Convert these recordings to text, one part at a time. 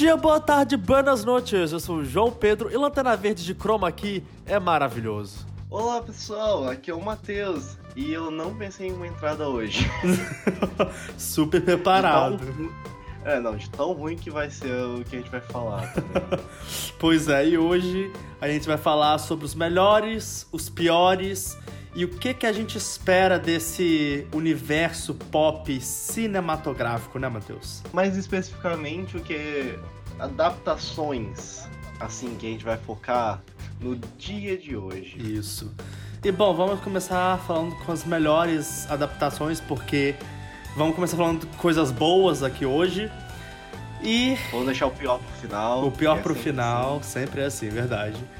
dia, boa tarde, buenas noites. Eu sou o João Pedro e Lanterna Verde de Chroma aqui é maravilhoso. Olá pessoal, aqui é o Matheus e eu não pensei em uma entrada hoje. Super preparado. É, não, de tão ruim que vai ser o que a gente vai falar. pois é, e hoje a gente vai falar sobre os melhores, os piores e o que, que a gente espera desse universo pop cinematográfico, né, Matheus? Mais especificamente, o que adaptações, assim, que a gente vai focar no dia de hoje. Isso. E bom, vamos começar falando com as melhores adaptações, porque vamos começar falando coisas boas aqui hoje. E. Vamos deixar o pior pro final. O pior é pro final, assim. sempre é assim, verdade.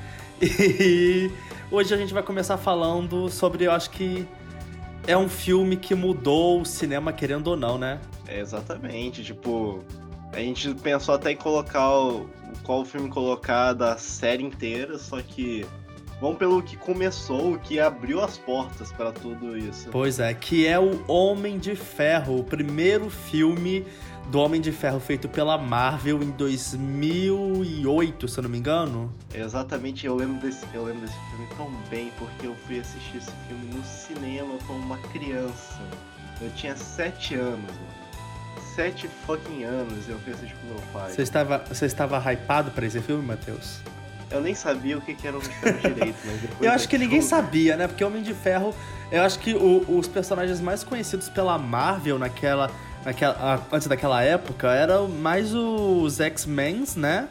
E hoje a gente vai começar falando sobre, eu acho que é um filme que mudou o cinema, querendo ou não, né? É, exatamente. Tipo, a gente pensou até em colocar o, qual filme colocar da série inteira, só que vamos pelo que começou, o que abriu as portas para tudo isso. Pois é, que é o Homem de Ferro, o primeiro filme do Homem de Ferro feito pela Marvel em 2008, se eu não me engano. Exatamente, eu lembro desse, eu lembro desse filme tão bem porque eu fui assistir esse filme no cinema como uma criança. Eu tinha 7 anos. Né? 17 fucking anos eu fiz esse com meu pai. Você estava, você estava hypado pra esse filme, Matheus? Eu nem sabia o que, que era Homem de Ferro direito, mas depois. eu acho que ninguém sabia, né? Porque Homem de Ferro, eu acho que o, os personagens mais conhecidos pela Marvel naquela. naquela antes daquela época eram mais os X-Men, né?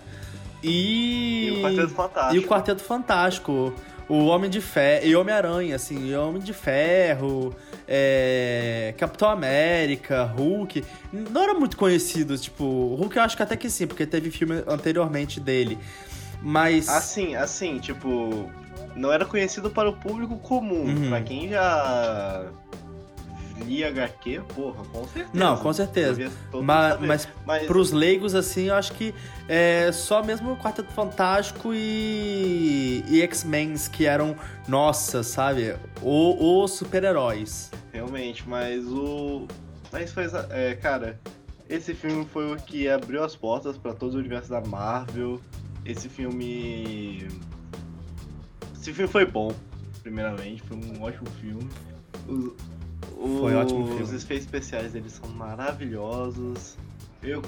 E. E o Quarteto Fantástico. E o Quarteto Fantástico. O Homem de Ferro. E Homem-Aranha, assim. Homem de Ferro. É... Capitão América, Hulk. Não era muito conhecido, tipo. Hulk eu acho que até que sim, porque teve filme anteriormente dele. Mas. Assim, assim, tipo. Não era conhecido para o público comum. Uhum. Pra quem já li HQ, porra, com certeza. Não, com certeza. Mas, mas, mas pros leigos, assim, eu acho que é só mesmo o Quarteto Fantástico e, e X-Men que eram, nossa, sabe? Os super-heróis. Realmente, mas o. Mas foi. É, cara, esse filme foi o que abriu as portas para todo o universo da Marvel. Esse filme. Esse filme foi bom, primeiramente, foi um ótimo filme. Foi ótimo filme. Os efeitos especiais deles são maravilhosos. Eu.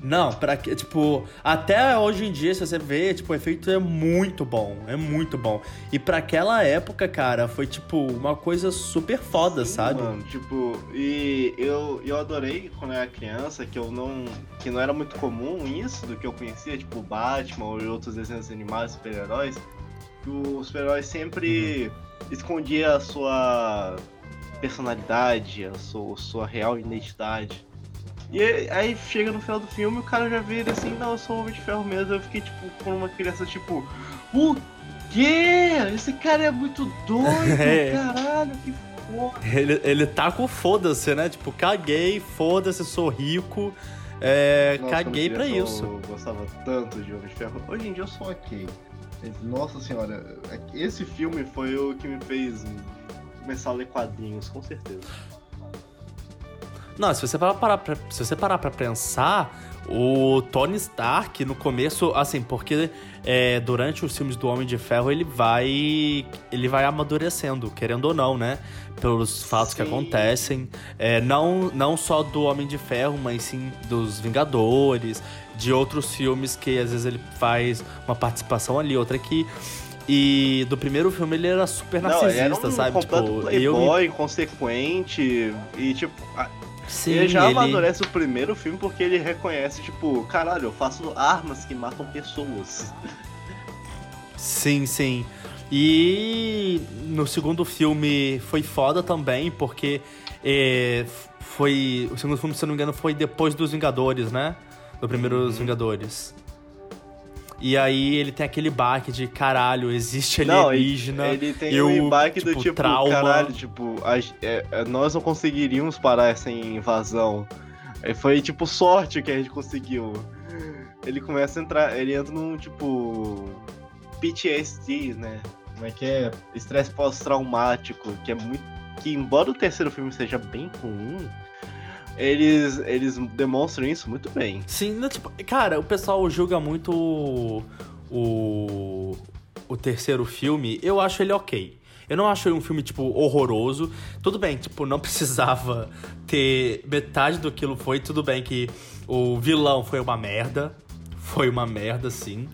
Não, pra que, tipo, até hoje em dia, se você vê, tipo, o efeito é muito bom, é muito bom. E para aquela época, cara, foi, tipo, uma coisa super foda, Sim, sabe? Mano, tipo, e eu, eu adorei quando eu era criança, que eu não. que não era muito comum isso do que eu conhecia, tipo, Batman e outros desenhos animados, super-heróis. Que os super-heróis sempre uhum. escondia a sua personalidade, a sua, a sua real identidade. E aí chega no final do filme o cara já ele assim, não, eu sou um homem de ferro mesmo. Eu fiquei tipo com uma criança tipo, o quê? Esse cara é muito doido, é. caralho, que foda. Ele, ele tá com foda-se, né? Tipo, caguei, foda-se, sou rico. É, Nossa, caguei pra isso. Eu gostava tanto de Homem de Ferro. Hoje em dia eu sou ok. Nossa senhora, esse filme foi o que me fez começar a ler quadrinhos, com certeza. Não, se você parar pra, se você parar pra pensar, o Tony Stark no começo, assim, porque é, durante os filmes do Homem de Ferro ele vai ele vai amadurecendo, querendo ou não, né? Pelos fatos sim. que acontecem, é, não não só do Homem de Ferro, mas sim dos Vingadores, de outros filmes que às vezes ele faz uma participação ali, outra aqui. E do primeiro filme ele era super narcisista, Não, era um sabe? Tipo, playboy, eu... inconsequente. E tipo. Sim, ele já ele... amadurece o primeiro filme porque ele reconhece, tipo, caralho, eu faço armas que matam pessoas. Sim, sim. E no segundo filme foi foda também, porque é, foi. O segundo filme, se eu não me engano, foi depois dos Vingadores, né? Do primeiro uhum. Vingadores. E aí ele tem aquele baque de caralho, existe alienígena. Não, ele tem um baque tipo, do tipo, trauma. caralho, tipo, a, é, é, nós não conseguiríamos parar essa invasão. Foi tipo sorte que a gente conseguiu. Ele começa a entrar, ele entra num tipo PTSD, né? Como é que é? Estresse pós-traumático, que é muito que embora o terceiro filme seja bem comum, eles, eles demonstram isso muito bem. Sim, não, tipo, cara, o pessoal julga muito o, o, o terceiro filme. Eu acho ele ok. Eu não acho ele um filme, tipo, horroroso. Tudo bem, tipo, não precisava ter metade do que foi. Tudo bem que o vilão foi uma merda. Foi uma merda, sim.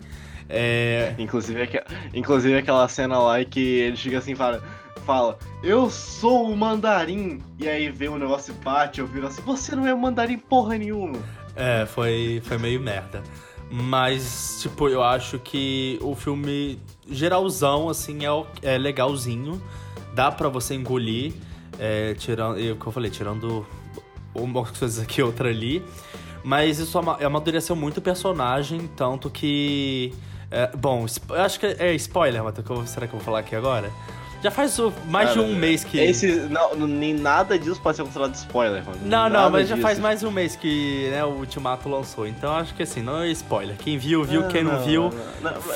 É... Inclusive, inclusive aquela cena lá que ele chega assim e fala fala, eu sou o mandarim. E aí vem um negócio e bate, eu viro assim, você não é mandarim porra nenhuma. É, foi, foi meio merda. Mas, tipo, eu acho que o filme geralzão, assim, é, é legalzinho. Dá pra você engolir. É, tirando. É o que eu falei, tirando umas coisas aqui outra ali. Mas isso amadureceu muito o personagem, tanto que. É, bom, eu acho que é spoiler, mas será que eu vou falar aqui agora? Já faz mais Cara, de um mês que. Esse, não, nem nada disso pode ser considerado spoiler, mano. Não, nada não, mas disso. já faz mais de um mês que né, o Ultimato lançou. Então acho que assim, não é spoiler. Quem viu, viu. Não, quem não, não viu,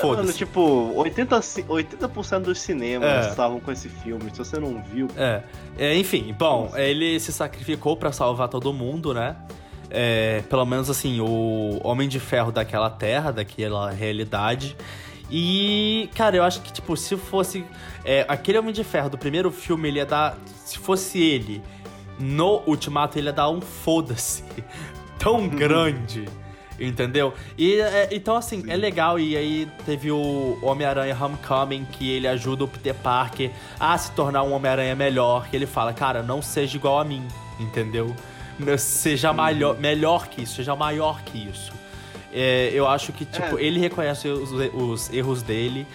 foda-se. Tipo, 80%, 80 dos cinemas é. estavam com esse filme. Se você não viu. É. é enfim, bom, ele se sacrificou para salvar todo mundo, né? É, pelo menos assim, o Homem de Ferro daquela terra, daquela realidade. E, cara, eu acho que, tipo, se fosse. É, aquele Homem de Ferro do primeiro filme, ele ia dar. Se fosse ele no Ultimato, ele ia dar um foda-se tão uhum. grande. Entendeu? E é, então, assim, Sim. é legal. E aí teve o Homem-Aranha Homecoming, que ele ajuda o Peter Parker a se tornar um Homem-Aranha melhor. Que ele fala, cara, não seja igual a mim, entendeu? Seja uhum. melhor que isso, seja maior que isso. É, eu acho que, tipo, é. ele reconhece os, os, erros dele.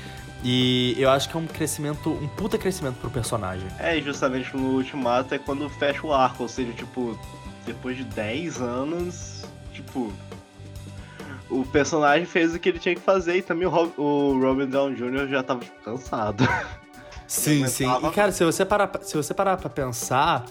E eu acho que é um crescimento, um puta crescimento pro personagem. É, justamente no Ultimato é quando fecha o arco, ou seja, tipo, depois de 10 anos, tipo, o personagem fez o que ele tinha que fazer e também o, Rob, o Robin Down Jr. já tava tipo, cansado. Sim, sim. E cara, se você parar, se você parar pra pensar,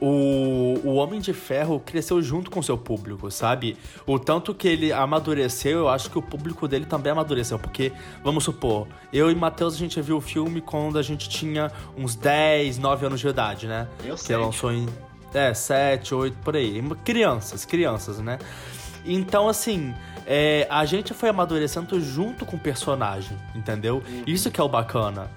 o, o Homem de Ferro cresceu junto com seu público, sabe? O tanto que ele amadureceu, eu acho que o público dele também amadureceu. Porque, vamos supor, eu e Matheus a gente viu o filme quando a gente tinha uns 10, 9 anos de idade, né? Eu sei. Que lançou em. É, 7, 8, por aí. Crianças, crianças, né? Então, assim, é, a gente foi amadurecendo junto com o personagem, entendeu? Uhum. Isso que é o bacana.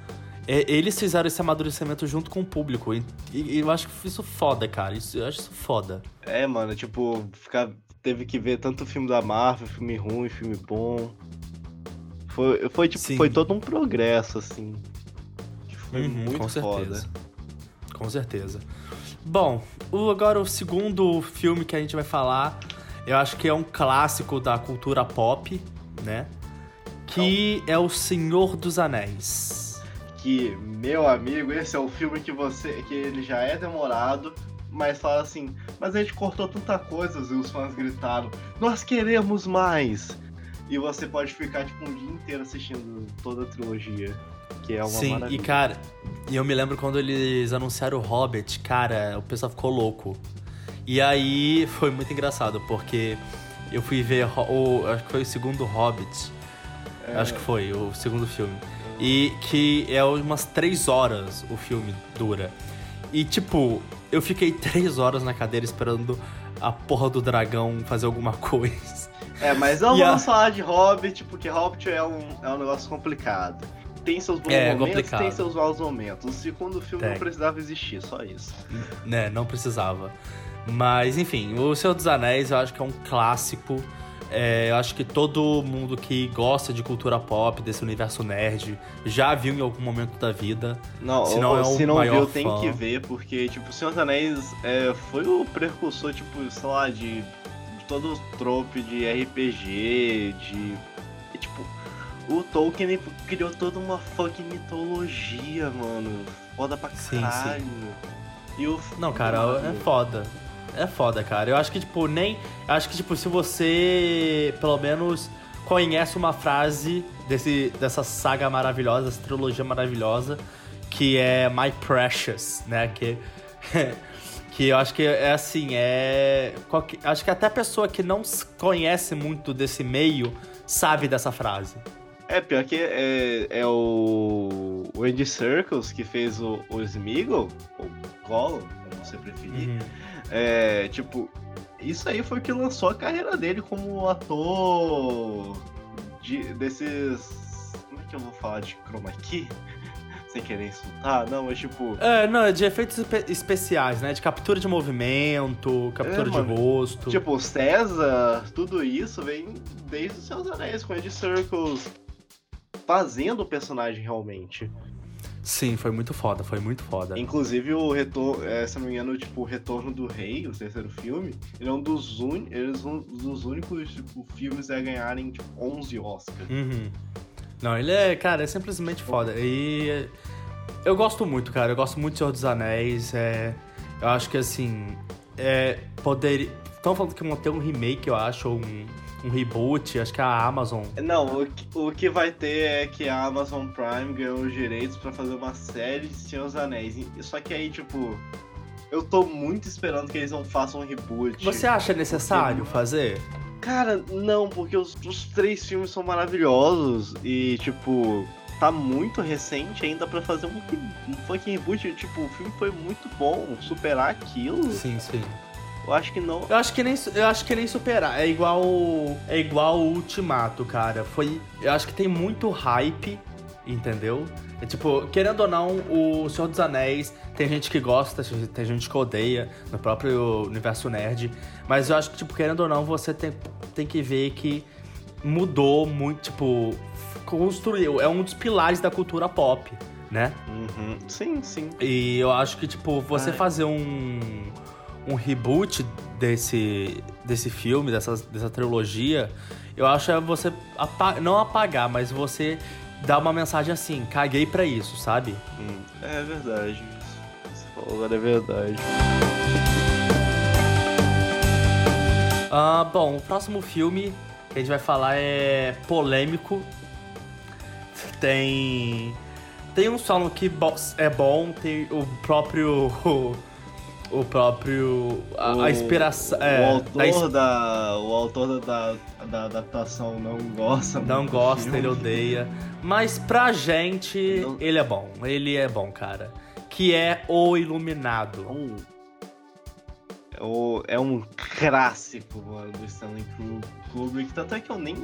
É, eles fizeram esse amadurecimento junto com o público. E, e, eu acho que isso foda, cara. Isso, eu acho isso foda. É, mano, tipo, ficar, teve que ver tanto filme da Marvel, filme ruim, filme bom. Foi, foi tipo, Sim. foi todo um progresso, assim. Foi uhum, muito com certeza. foda. Com certeza. Bom, o, agora o segundo filme que a gente vai falar, eu acho que é um clássico da cultura pop, né? Que Não. é O Senhor dos Anéis que, meu amigo, esse é o filme que você. que ele já é demorado, mas fala assim, mas a gente cortou tanta coisa e os fãs gritaram, nós queremos mais! E você pode ficar tipo um dia inteiro assistindo toda a trilogia. Que é uma Sim, maravilha. e cara, e eu me lembro quando eles anunciaram o Hobbit, cara, o pessoal ficou louco. E aí foi muito engraçado, porque eu fui ver o. Acho que foi o segundo Hobbit. É... Acho que foi, o segundo filme. E que é umas três horas o filme dura. E tipo, eu fiquei três horas na cadeira esperando a porra do dragão fazer alguma coisa. É, mas não e vamos a... falar de Hobbit, porque Hobbit é um, é um negócio complicado. Tem seus bons é, momentos, complicado. tem seus maus momentos. O segundo filme tem. não precisava existir, só isso. Né, não precisava. Mas, enfim, O Senhor dos Anéis eu acho que é um clássico é, eu acho que todo mundo que gosta de cultura pop, desse universo nerd, já viu em algum momento da vida. Não, se não, é se não viu, fã. tem que ver, porque, tipo, Senhor dos Anéis é, foi o precursor, tipo, sei lá, de, de todo o trope de RPG, de. Tipo, o Tolkien criou toda uma fucking mitologia, mano. Foda pra caralho. Sim, sim. E o... Não, cara, é foda é foda, cara. Eu acho que, tipo, nem. Acho que, tipo, se você, pelo menos, conhece uma frase desse, dessa saga maravilhosa, dessa trilogia maravilhosa, que é My Precious, né? Que. que eu acho que é assim, é. Acho que até a pessoa que não conhece muito desse meio sabe dessa frase. É, pior que é, é o, o Andy Circles que fez o, o Smeagol, ou Gollum, como você preferir. Uhum. É, tipo, isso aí foi o que lançou a carreira dele como ator de, desses. Como é que eu vou falar de chroma key? Sem querer insultar, não, mas tipo. É, não, é de efeitos espe especiais, né? De captura de movimento, captura É, de rosto. Tipo, César, tudo isso vem desde os seus anéis, com Ed Circles fazendo o personagem realmente. Sim, foi muito foda, foi muito foda. Inclusive o retorno, é, se não me engano, tipo, o Retorno do Rei, o terceiro filme, ele é um dos, un... eles um dos únicos tipo, filmes a ganharem tipo, 11 Oscars. Uhum. Não, ele é, cara, é simplesmente foda. E eu gosto muito, cara. Eu gosto muito de Senhor dos Anéis. É, eu acho que assim. É, poderia. Estão falando que vão ter um remake, eu acho, ou um, um reboot. Acho que a Amazon. Não, o que, o que vai ter é que a Amazon Prime ganhou os direitos pra fazer uma série de Senhor dos Anéis. Só que aí, tipo, eu tô muito esperando que eles não façam um reboot. Você acha necessário fazer? Cara, não, porque os, os três filmes são maravilhosos e, tipo, tá muito recente ainda pra fazer um, um fucking reboot. Tipo, o filme foi muito bom. Superar aquilo, Sim, sim. Eu acho que não. Eu acho que nem, eu acho que nem superar. É igual é igual o Ultimato, cara. Foi, eu acho que tem muito hype, entendeu? É tipo, querendo ou não, o Senhor dos Anéis, tem gente que gosta, tem gente que odeia, no próprio universo nerd, mas eu acho que tipo, querendo ou não, você tem, tem que ver que mudou muito, tipo, construiu, é um dos pilares da cultura pop, né? Uhum. Sim, sim. E eu acho que, tipo, você Ai. fazer um, um reboot desse, desse filme, dessa, dessa trilogia, eu acho é você não apagar, mas você dar uma mensagem assim, caguei pra isso, sabe? Hum, É verdade. Você falou agora é verdade. Ah, bom, o próximo filme que a gente vai falar é polêmico. Tem. Tem um solo que é bom, tem o próprio. O, próprio. A, a O- inspiração. O é, a autor, ins- da, o autor da, da adaptação não gosta. Não gosta, filme. ele odeia. Mas pra gente, Não- ele é bom. Ele é bom, cara. Que é O Iluminado. Um- É, o- é um clássico mano, do Stanley Kubrick. Tanto é que eu nem.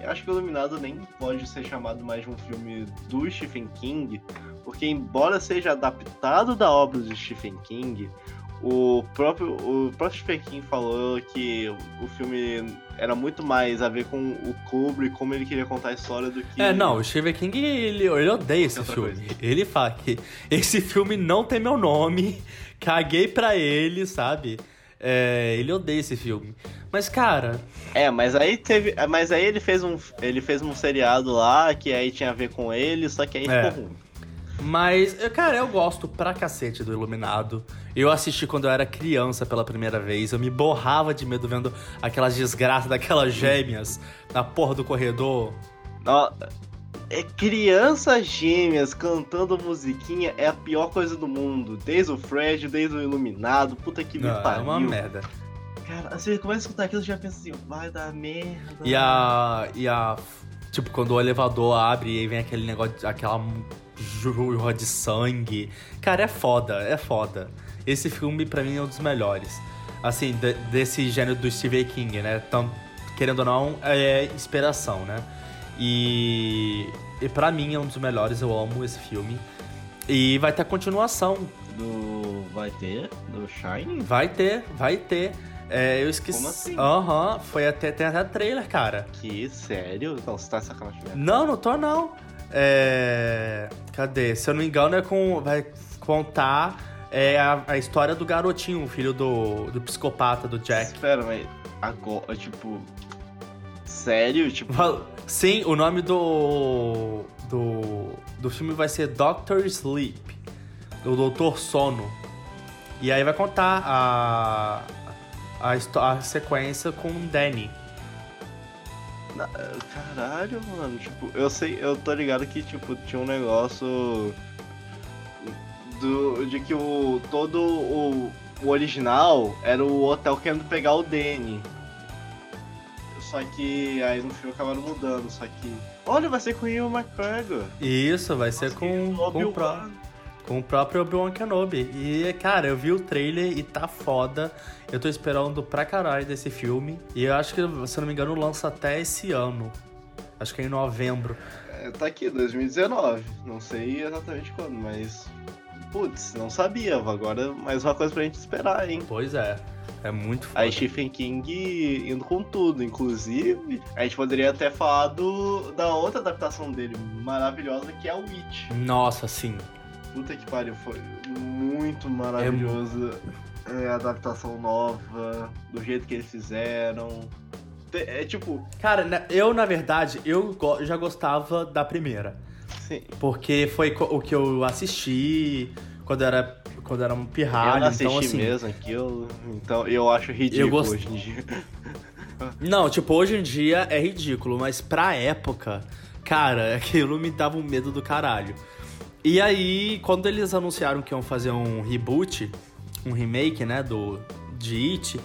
eu Acho que o Iluminado nem pode ser chamado mais de um filme do Stephen King. Porque, embora seja adaptado da obra do Stephen King, o próprio, o próprio Stephen King falou que o filme era muito mais a ver com o Kubrick, como ele queria contar a história do que. É, não, o Stephen King, ele, ele odeia esse filme. coisa. Ele fala que esse filme não tem meu nome, caguei pra ele, sabe? É, ele odeia esse filme. Mas, cara, É, mas aí teve. Mas aí ele fez um. Ele fez um seriado lá que aí tinha a ver com ele, só que aí É. ficou ruim. Mas, eu- cara, eu gosto pra cacete do Iluminado. Eu assisti quando eu era criança pela primeira vez. Eu me borrava de medo vendo aquelas desgraças daquelas gêmeas na porra do corredor. Ó, é crianças gêmeas cantando musiquinha é a pior coisa do mundo. Desde o Fred, desde o Iluminado, puta que me Não, é pariu. uma merda. Cara, você começa a escutar aquilo e já pensa assim, vai dar merda. E a. E a. Tipo, quando o elevador abre e vem aquele negócio, aquela jorra de sangue. Cara, é foda, é foda. Esse filme, pra mim, é um dos melhores. Assim, de- desse gênero do Stephen King, né? Então, querendo ou não, é inspiração, né? E. E pra mim é um dos melhores, eu amo esse filme. E vai ter continuação. Do. Vai ter? Do Shining? Vai ter, vai ter. É, eu esqueci. Como assim? Aham, foi até, tem até trailer, cara. Que sério? Não, você tá sacanagem. Não, não tô não. É... Cadê? Se eu não me engano, é com. Vai contar é, a, a história do garotinho, o filho do, do psicopata, do Jack. Espera, mas agora, tipo. Sério? Tipo. Sim, o nome do. do. do filme vai ser Doctor Sleep. O Doutor Sono. E aí vai contar a. a, a sequência com o Danny. Caralho, mano, tipo, eu sei, eu tô ligado que, tipo, tinha um negócio do, de que o todo o, o original era o hotel querendo pegar o Danny. Só que aí no filme acabaram mudando, só que. Olha, vai ser com o Ian McGregor. Isso, vai ser Nossa, com, com, o Obi-Wan. Com o próprio Obi-Wan Kenobi. E, cara, eu vi o trailer e tá foda. Eu tô esperando pra caralho desse filme. E eu acho que, se não me engano, lança até esse ano. Acho que é em novembro. É, tá aqui, 2019. Não sei exatamente quando, mas. Putz, não sabia. Agora mais uma coisa pra gente esperar, hein? Pois é. É muito foda. Aí Stephen King indo com tudo. Inclusive, a gente poderia até falar do, da outra adaptação dele, maravilhosa, que é o Witch. Nossa, sim. Puta que pariu, foi muito maravilhoso. É, a adaptação nova, do jeito que eles fizeram. É tipo. Cara, eu, na verdade, eu já gostava da primeira. Sim. Porque foi o que eu assisti quando era quando era um pirralho, eu então assim... mesmo aquilo, então eu acho ridículo eu gost... hoje em dia. Não, tipo, hoje em dia é ridículo, mas pra época, cara, aquilo me dava um medo do caralho. E aí, quando eles anunciaram que iam fazer um reboot, um remake, né, do de It,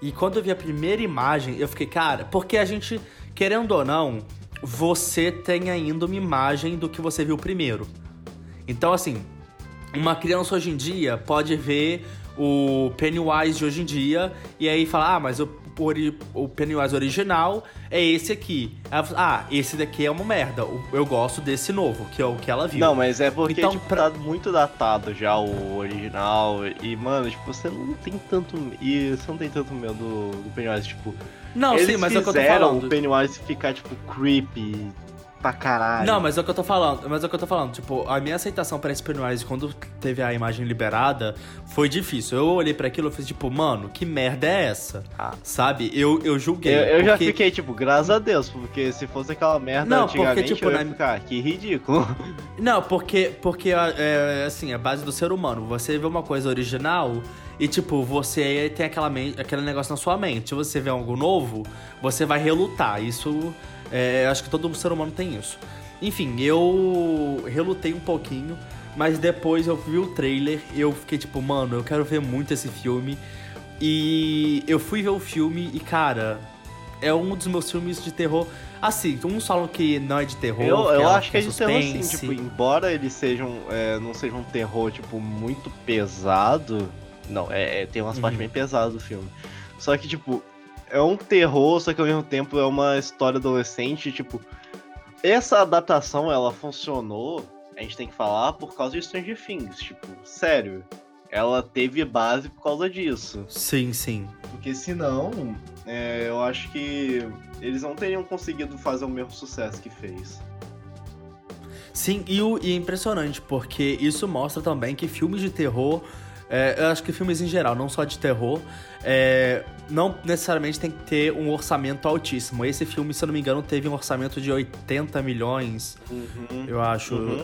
e quando eu vi a primeira imagem, eu fiquei, cara, porque a gente, querendo ou não, você tem ainda uma imagem do que você viu primeiro. Então, assim, uma criança hoje em dia pode ver o Pennywise de hoje em dia e aí falar, ah, mas o, o Pennywise original é esse aqui. Ah, esse daqui é uma merda. Eu gosto desse novo, que é o que ela viu. Não, mas é porque então, tipo, pra... tá muito datado já o original. E, mano, tipo, você não tem tanto. E você não tem tanto medo do, do Pennywise, tipo. Não, sim, mas é o que eu tô falando. o Pennywise ficar, tipo, creepy, pra caralho. Não, mas é o que eu tô falando. Mas é o que eu tô falando. Tipo, a minha aceitação pra Pennywise quando teve a imagem liberada foi difícil. Eu olhei para aquilo e fiz tipo, mano, que merda é essa? Ah. Sabe? Eu, eu julguei. Eu, eu porque... já fiquei tipo, graças a Deus, porque se fosse aquela merda não, antigamente, porque, tipo, eu ia ficar, que ridículo. Não, porque, porque é, assim, a base do ser humano. Você vê uma coisa original e, tipo, você tem aquela aquele negócio na sua mente. Se você vê algo novo, você vai relutar. Isso é, acho que todo ser humano tem isso. Enfim, eu relutei um pouquinho, mas depois eu vi o trailer e eu fiquei tipo, mano, eu quero ver muito esse filme. E eu fui ver o filme e, cara, é um dos meus filmes de terror. Assim, uns falam que não é de terror. Eu, eu é acho que é de terror sim, tipo, embora eles sejam. É, não seja um terror, tipo, muito pesado. Não, é, é tem umas uhum. partes bem pesadas do filme. Só que, tipo, é um terror, só que ao mesmo tempo é uma história adolescente, tipo. Essa adaptação, ela funcionou, a gente tem que falar, por causa de Stranger Things, tipo, sério. Ela teve base por causa disso. Sim, sim. Porque senão, é, eu acho que eles não teriam conseguido fazer o mesmo sucesso que fez. Sim, e, o, e é impressionante, porque isso mostra também que filmes de terror é, eu acho que filmes em geral, não só de terror, é, não necessariamente tem que ter um orçamento altíssimo. Esse filme, se eu não me engano, teve um orçamento de 80 milhões, uhum, eu acho. Uhum.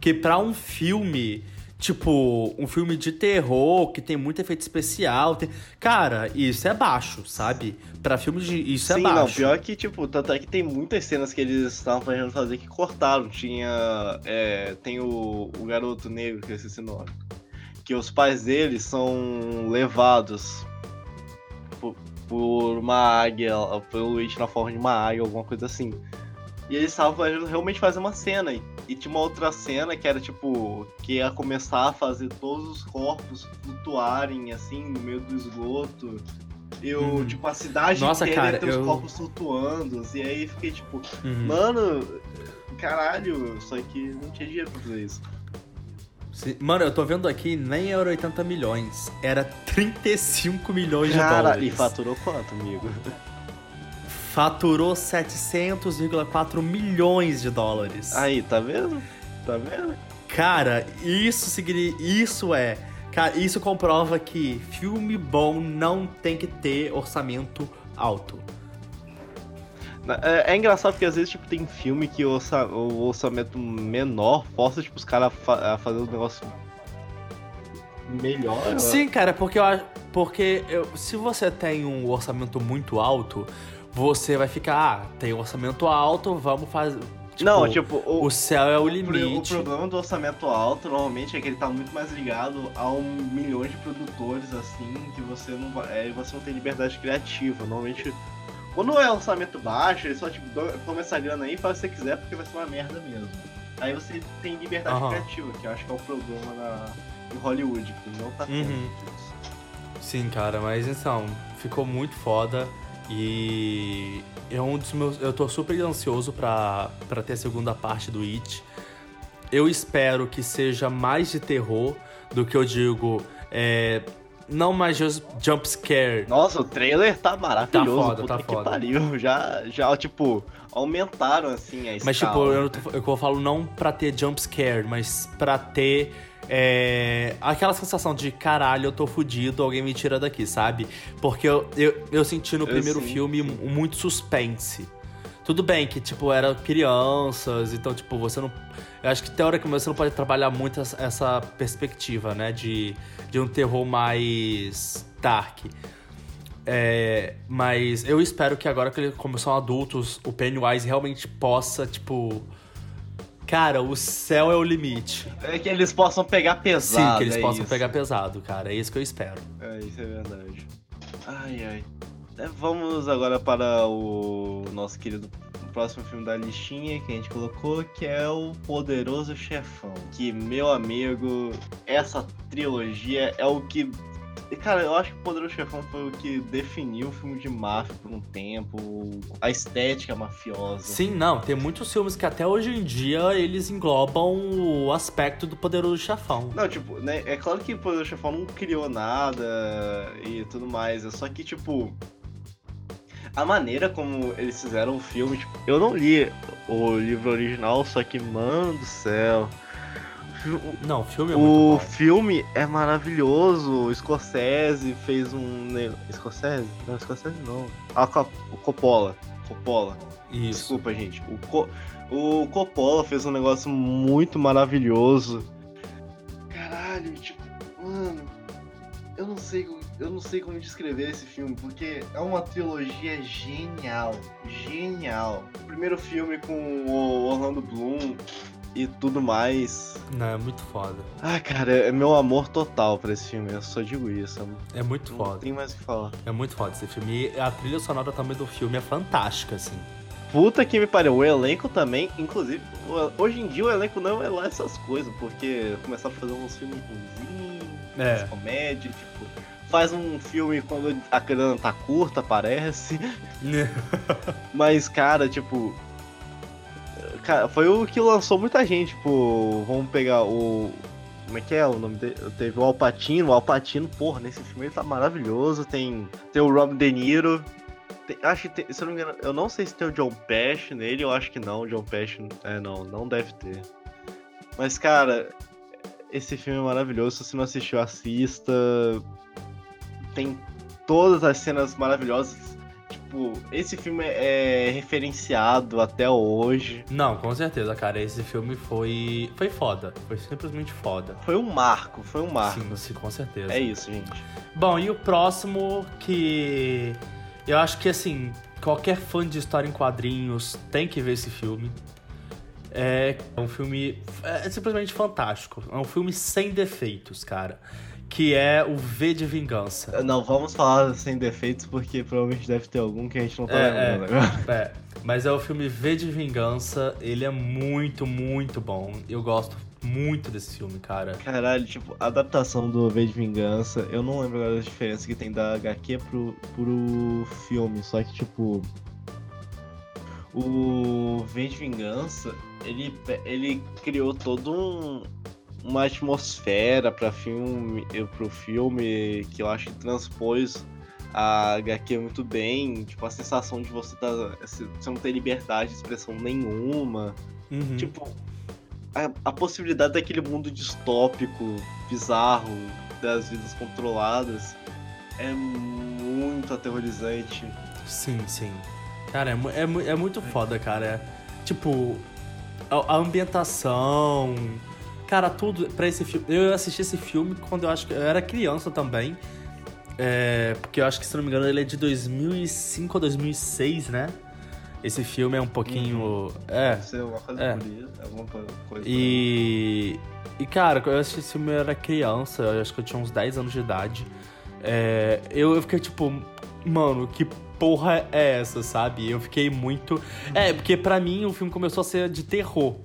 Que para um filme tipo, um filme de terror que tem muito efeito especial. Tem... Cara, isso é baixo, sabe? Pra filme de. Isso é Sim, é baixo. Não, pior que, tipo, tanto é que tem muitas cenas que eles estavam planejando fazer que cortaram. Tinha. É, tem o, o garoto negro, que é esse nome que os pais dele são levados por, por uma águia, pelo Luigi na forma de uma águia, alguma coisa assim. E eles estavam realmente fazer uma cena. E tinha uma outra cena que era tipo. que ia começar a fazer todos os corpos flutuarem assim no meio do esgoto. Eu, uhum. tipo, a cidade Nossa, inteira cara, ter eu... os corpos flutuando. E aí fiquei tipo, uhum. mano, caralho, só que não tinha dinheiro pra fazer isso. Mano, eu tô vendo aqui, nem era 80 milhões, era 35 milhões Cara, de dólares. E faturou quanto, amigo? Faturou 700,4 milhões de dólares. Aí, tá vendo? Tá vendo? Cara, isso significa. Isso é. Cara, isso comprova que filme bom não tem que ter orçamento alto. É, é, engraçado porque às vezes tipo, tem filme que o, orça, o orçamento menor força tipo, os caras a, a fazer um negócio melhor. Sim, cara, porque eu. Porque eu, se você tem um orçamento muito alto, você vai ficar, ah, tem um orçamento alto, vamos fazer. Tipo, não, tipo, o, o céu é o, o limite. O problema do orçamento alto, normalmente, é que ele tá muito mais ligado a um milhão de produtores, assim, que você não vai. É, você não tem liberdade criativa. Normalmente quando é orçamento baixo, ele só tipo, toma essa grana aí e faz o que você quiser, porque vai ser uma merda mesmo. Aí você tem liberdade Aham. criativa, que eu acho que é o problema na, em Hollywood, que não tá tendo Uhum. isso. Sim, cara, mas então, ficou muito foda e é um dos meus. Eu tô super ansioso pra, pra ter a segunda parte do It. Eu espero que seja mais de terror do que eu digo. É, não mais jump scare. Nossa, o trailer tá maravilhoso. Tá foda, puta tá que foda. pariu. Já, já, tipo, aumentaram assim a Mas, tipo, escala. eu, tô- eu falo não pra ter jump scare, mas pra ter é, aquela sensação de caralho, eu tô fudido, alguém me tira daqui, sabe? Porque eu, eu, eu senti no Eu primeiro sinto, filme sim. muito suspense. Tudo bem que, tipo, eram crianças, então, tipo, você não. Eu acho que teoricamente você não pode trabalhar muito essa- perspectiva, né? De, de um terror mais dark. É, mas eu espero que agora que eles como são adultos, o Pennywise realmente possa, tipo. Cara, o céu é o limite. É que eles possam pegar pesado. Sim, que eles é possam isso. pegar pesado, cara. É isso que eu espero. É, isso é verdade. Ai, ai. Vamos agora para o nosso querido próximo filme da listinha que a gente colocou, que é o Poderoso Chefão. Que, meu amigo, essa trilogia é o que. Cara, eu acho que o Poderoso Chefão foi o que definiu o filme de máfia por um tempo, a estética mafiosa. Sim, não, tem muitos filmes que até hoje em dia eles englobam o aspecto do poderoso chefão. Não, tipo, né, é claro que o Poderoso Chefão não criou nada e tudo mais, é só que, tipo, a maneira como eles fizeram o filme, tipo, eu não li o livro original, só que, mano do céu, Não, o filme é o filme é maravilhoso, o Scorsese fez um... Scorsese? Não, Scorsese não. Ah, o Coppola, Coppola. Isso. Desculpa, gente. O, Co- o Coppola fez um negócio muito maravilhoso. Caralho, tipo, mano, eu não sei, como- eu não sei como descrever esse filme, porque é uma trilogia genial, genial. O primeiro filme com o Orlando Bloom e tudo mais. Não, é muito foda. Ah, cara, é meu amor total pra esse filme, eu só digo isso. É muito Não foda. tem mais o que falar. É muito foda esse filme. E a trilha sonora também do filme é fantástica, assim. Puta que me pariu, o elenco também, inclusive, hoje em dia o elenco não é lá essas coisas, porque começaram a fazer uns filmes ruins, É. umas comédias, tipo, faz um filme quando a grana tá curta, parece, mas, cara, tipo, cara, foi o que lançou muita gente, tipo, vamos pegar o, como é que é o nome dele? Teve o Alpatino, o Alpatino, porra, nesse filme ele tá maravilhoso, tem, tem o Rob De Niro, tem- acho que tem, se eu não me engano, eu não sei se tem o John Pesci nele, eu acho que não, o John Pesci, é, não, não deve ter. Mas, cara, esse filme é maravilhoso, se você não assistiu, assista. Tem todas as cenas maravilhosas. Tipo, esse filme é referenciado até hoje. Não, com certeza, cara. Esse filme foi. Foi foda. Foi simplesmente foda. Foi um marco, foi um marco. Sim, sim, com certeza. É isso, gente. Bom, e o próximo que. Eu acho que assim, qualquer fã de história em quadrinhos tem que ver esse filme. É um filme. É simplesmente fantástico. É um filme sem defeitos, cara. Que é o V de Vingança. Não, vamos falar sem defeitos, porque provavelmente deve ter algum que a gente não tá É, lembrando agora. É, mas é o filme V de Vingança. Ele é muito, muito bom. Eu gosto muito desse filme, cara. Caralho, tipo, a adaptação do V de Vingança, eu não lembro agora a diferença que tem da HQ pro, pro filme, só que, tipo. O V de Vingança, ele, ele criou todo um, uma atmosfera pra filme, pro filme que eu acho que transpôs a HQ muito bem. Tipo, a sensação de você, tá, você não ter liberdade de expressão nenhuma. Uhum. Tipo, a, a possibilidade daquele mundo distópico, bizarro, das vidas controladas é muito aterrorizante. Sim, sim. Cara, é, é, é muito foda, cara. É, tipo, a, a ambientação. Cara, tudo pra esse filme. Eu assisti esse filme quando eu acho que eu era criança também. É, porque eu acho que, se não me engano, ele é de 2005 ou 2006, né? Esse filme é um pouquinho. É. Deve ser uma coisa É. isso, alguma co- coisa. E. E, cara, eu assisti esse filme eu era criança, eu acho que eu tinha uns 10 anos de idade. É, eu, eu fiquei tipo, mano, que porra é essa, sabe? Eu fiquei muito. É, porque pra mim o filme começou a ser de terror.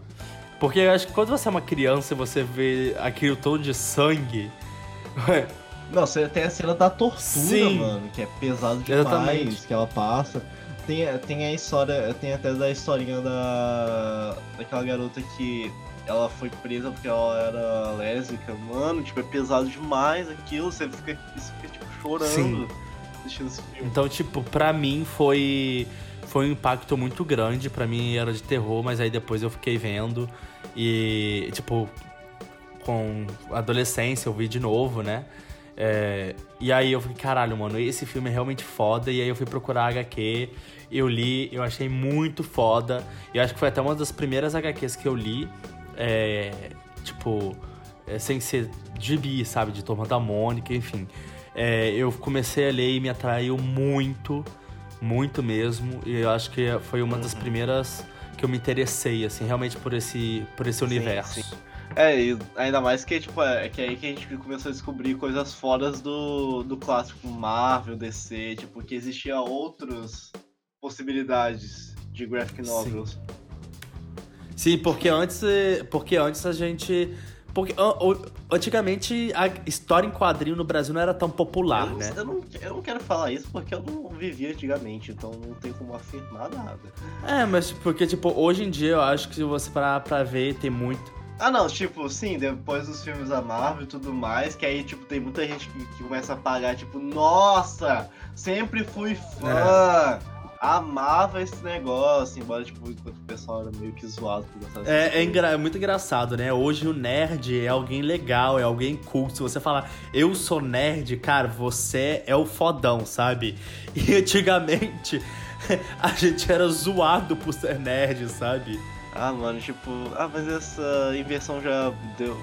Porque eu acho que quando você é uma criança e você vê aquele tom de sangue. Não, você tem a cena da tortura, Sim. mano, que é pesado demais, Exatamente. que ela passa. Tem, tem a história, tem até da historinha da. daquela garota que ela foi presa porque ela era lésbica. Mano, tipo, é pesado demais aquilo, você fica, você fica tipo, chorando Sim. assistindo esse filme. Então, tipo, pra mim foi. Foi um impacto muito grande, para mim era de terror, mas aí depois eu fiquei vendo e, tipo, com adolescência eu vi de novo, né? É, e aí eu fiquei, caralho, mano, esse filme é realmente foda. E aí eu fui procurar HQ, eu li, eu achei muito foda. E acho que foi até uma das primeiras HQs que eu li, é, tipo, é, sem ser gibi, sabe? De Turma da Mônica, enfim. É, eu comecei a ler e me atraiu muito, muito mesmo. E eu acho que foi uma das uhum. primeiras que eu me interessei, assim, realmente por esse, por esse universo. Sim. É, e ainda mais que, tipo, é, que é aí que a gente começou a descobrir coisas fora do, do clássico Marvel, DC, tipo, que existia outras possibilidades de graphic novels. Sim, Sim porque antes, porque antes a gente porque antigamente a história em quadrinho no Brasil não era tão popular, eu, né? Eu não, eu não quero falar isso porque eu não vivi antigamente, então não tenho como afirmar nada. É, mas porque, tipo, hoje em dia eu acho que se você parar pra ver, tem muito ah, não, tipo, sim, depois dos filmes da Marvel e tudo mais, que aí, tipo, tem muita gente que, que começa a pagar, tipo, nossa, sempre fui fã, é. Amava esse negócio, embora, tipo, enquanto o pessoal era meio que zoado por gostar é, é, engra é, muito engraçado, né? Hoje o nerd é alguém legal, é alguém cool. Se você falar, eu sou nerd, cara, você é o fodão, sabe? E antigamente a gente era zoado por ser nerd, sabe? Ah, mano, tipo, ah, mas essa inversão já deu.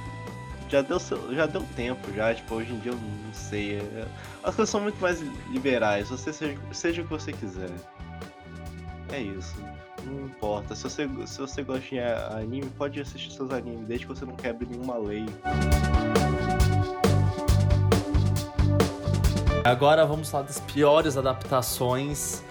Já deu, já deu tempo, já, tipo, hoje em dia eu não sei. É, as coisas são muito mais liberais, você seja, seja o que você quiser. É isso. Não importa. Se você, se você gosta de anime, pode assistir seus animes, desde que você não quebre nenhuma lei. Agora vamos falar das piores adaptações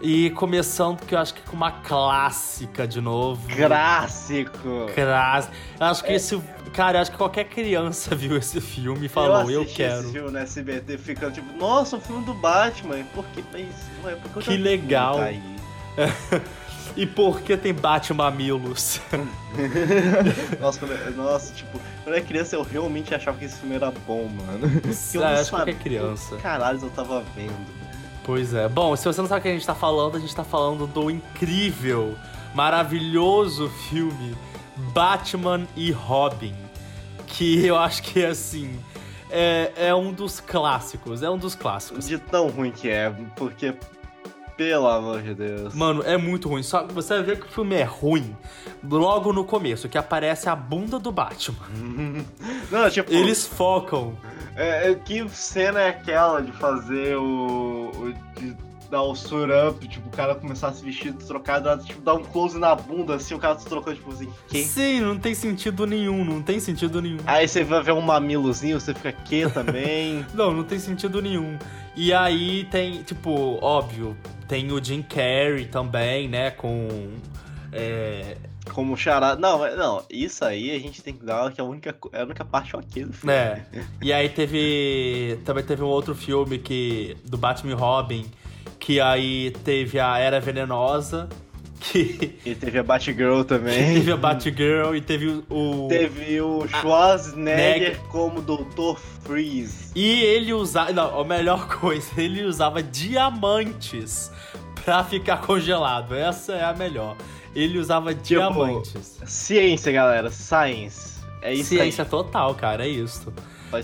e começando, que eu acho que com uma clássica de novo. Clássico! Clássico. Acho que é. esse. Cara, acho que qualquer criança viu esse filme e falou, eu, eu quero. Esse filme no SBT ficando tipo, nossa, o filme do Batman. Por que? Mas, ué, porque eu que legal. Tá e por que tem Batman Mamilos? nossa, quando, nossa, tipo, quando eu era criança eu realmente achava que esse filme era bom, mano. Porque eu ah, acho que qualquer criança. Caralho, eu tava vendo. Pois é. Bom, se você não sabe o que a gente tá falando, a gente tá falando do incrível, maravilhoso filme Batman e Robin. Que eu acho que, assim, é, é um dos clássicos. É um dos clássicos. De tão ruim que é, porque pelo amor de Deus. Mano, é muito ruim. Só que você vai ver que o filme é ruim logo no começo, que aparece a bunda do Batman. Não, tipo. Eles focam é, é, que cena é aquela de fazer o. o de dar o sur-up, tipo, o cara começar a se vestir trocado, tipo, dar um close na bunda, assim, o cara se trocou, tipo assim, que? Sim, não tem sentido nenhum, não tem sentido nenhum. Aí você vai ver um mamilozinho, você fica que também? não, não tem sentido nenhum. E aí tem, tipo, óbvio, tem o Jim Carrey também, né, com. É, como charada. Não, não, isso aí a gente tem que dar que é a única, é a única parte ok do filme. É. E aí teve. Também teve um outro filme que. Do Batman e Robin. Que aí teve a Era Venenosa. Que... E teve a Batgirl também. teve a Batgirl e teve o. Teve o Schwarzenegger como Dr. Freeze. E ele usava. Não, a melhor coisa, ele usava diamantes pra ficar congelado. Essa é a melhor. Ele usava tipo, diamantes. Ciência, galera. Science. É isso Ciência aí. total, cara. É isso.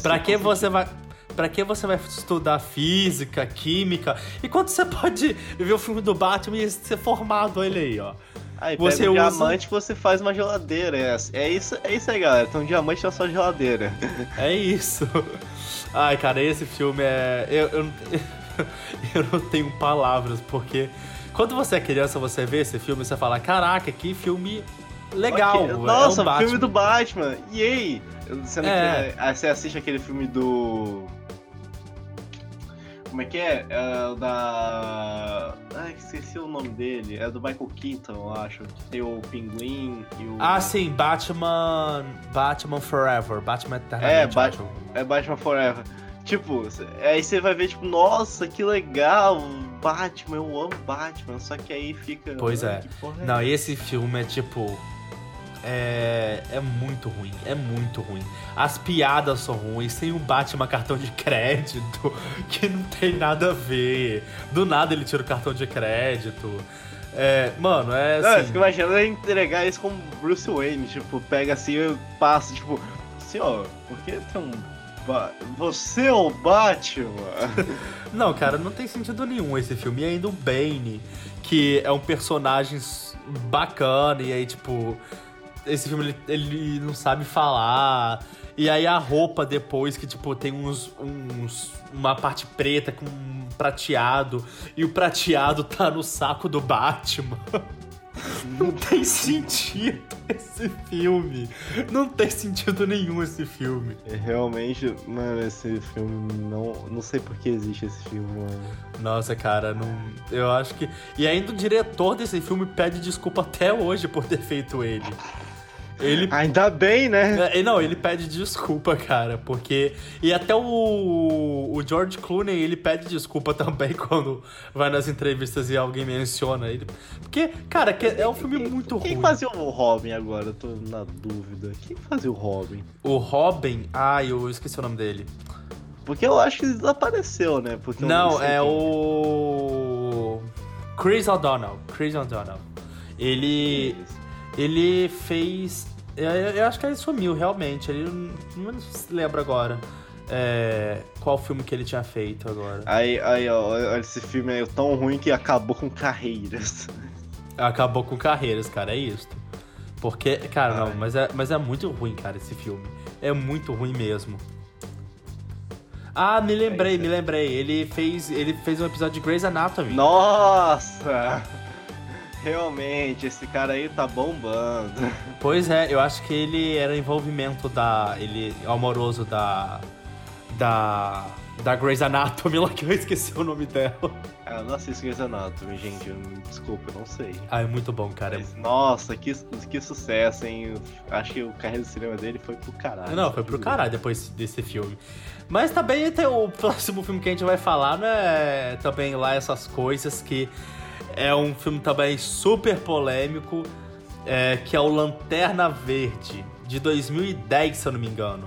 Pra que você vai... Pra que você vai estudar física, química? Enquanto você pode ver o filme do Batman e ser formado, olha aí, ó. Aí você pega um usa... diamante você faz uma geladeira. É, é, isso, é isso aí, galera. Então, um diamante na sua geladeira. É isso. Ai, cara, esse filme é. Eu, eu, eu não tenho palavras, porque quando você é criança, você vê esse filme e você fala: Caraca, que filme legal. Okay. Nossa, é um filme do Batman. E aí? Sendo é. que você assiste aquele filme do. Como é que é? É o da. Ai, esqueci o nome dele. É do Michael Keaton, eu acho. Tem o Pinguim e o. Ah, sim, Batman. Batman Forever. Batman Eternamente. É, ba é Batman Forever. Tipo, aí você vai ver, tipo, nossa, que legal, Batman, eu amo Batman, só que aí fica. Pois é. é Não, esse filme é tipo é, é muito ruim, é muito ruim. As piadas são ruins, tem um Batman cartão de crédito que não tem nada a ver. Do nada ele tira o cartão de crédito. É, mano, é assim... Não, imaginando entregar isso como Bruce Wayne, tipo, pega assim e passa, tipo, senhor, por que tem um ba... Você é o Batman? não, cara, não tem sentido nenhum esse filme. E ainda o Bane, que é um personagem bacana, e aí, tipo, esse filme ele, ele não sabe falar. E aí a roupa depois, que, tipo, tem uns, uns. Uma parte preta com um prateado. E o prateado tá no saco do Batman. Não tem sentido esse filme. Não tem sentido nenhum esse filme. É, realmente, mano, esse filme não. Não sei por que existe esse filme, mano. Nossa, cara, não. Eu acho que. E ainda o diretor desse filme pede desculpa até hoje por ter feito ele. Ele... Ainda bem, né? É, não, ele pede desculpa, cara, porque. E até o, o George Clooney, ele pede desculpa também quando vai nas entrevistas e alguém menciona ele. Porque, cara, é um filme muito Quem ruim. Quem fazia o Robin agora? Eu tô na dúvida. Quem fazia o Robin? O Robin? Ah, eu esqueci o nome dele. Porque eu acho que desapareceu, né? Porque não, é o. Chris O'Donnell. Chris O'Donnell. Ele. Ele fez eu, eu acho que ele sumiu, realmente. Ele não, não se lembra agora. É, qual filme que ele tinha feito agora. Aí, aí ó, esse filme é tão ruim que acabou com carreiras. Acabou com carreiras, cara, é isso. Porque, cara, Ai. não, mas é, mas é muito ruim, cara, esse filme. É muito ruim mesmo. Ah, me lembrei, é me lembrei. Ele fez, ele fez um episódio de Grey's Anatomy. Nossa! Realmente, esse cara aí tá bombando. Pois é, eu acho que ele era envolvimento da. Ele amoroso da. Da. Da Grey's Anatomy, lá que eu esqueci o nome dela. Ah, eu não assisto Grey's Anatomy, gente. Eu, desculpa, eu não sei. Ah, é muito bom, cara. Mas, nossa, que, que sucesso, hein? Acho que o carreira do cinema dele foi pro caralho. Não, foi pro caralho depois desse filme. Mas também tem o próximo filme que a gente vai falar, né? Também lá essas coisas que é um filme também super polêmico, é, que é o Lanterna Verde, de 2010, se eu não me engano.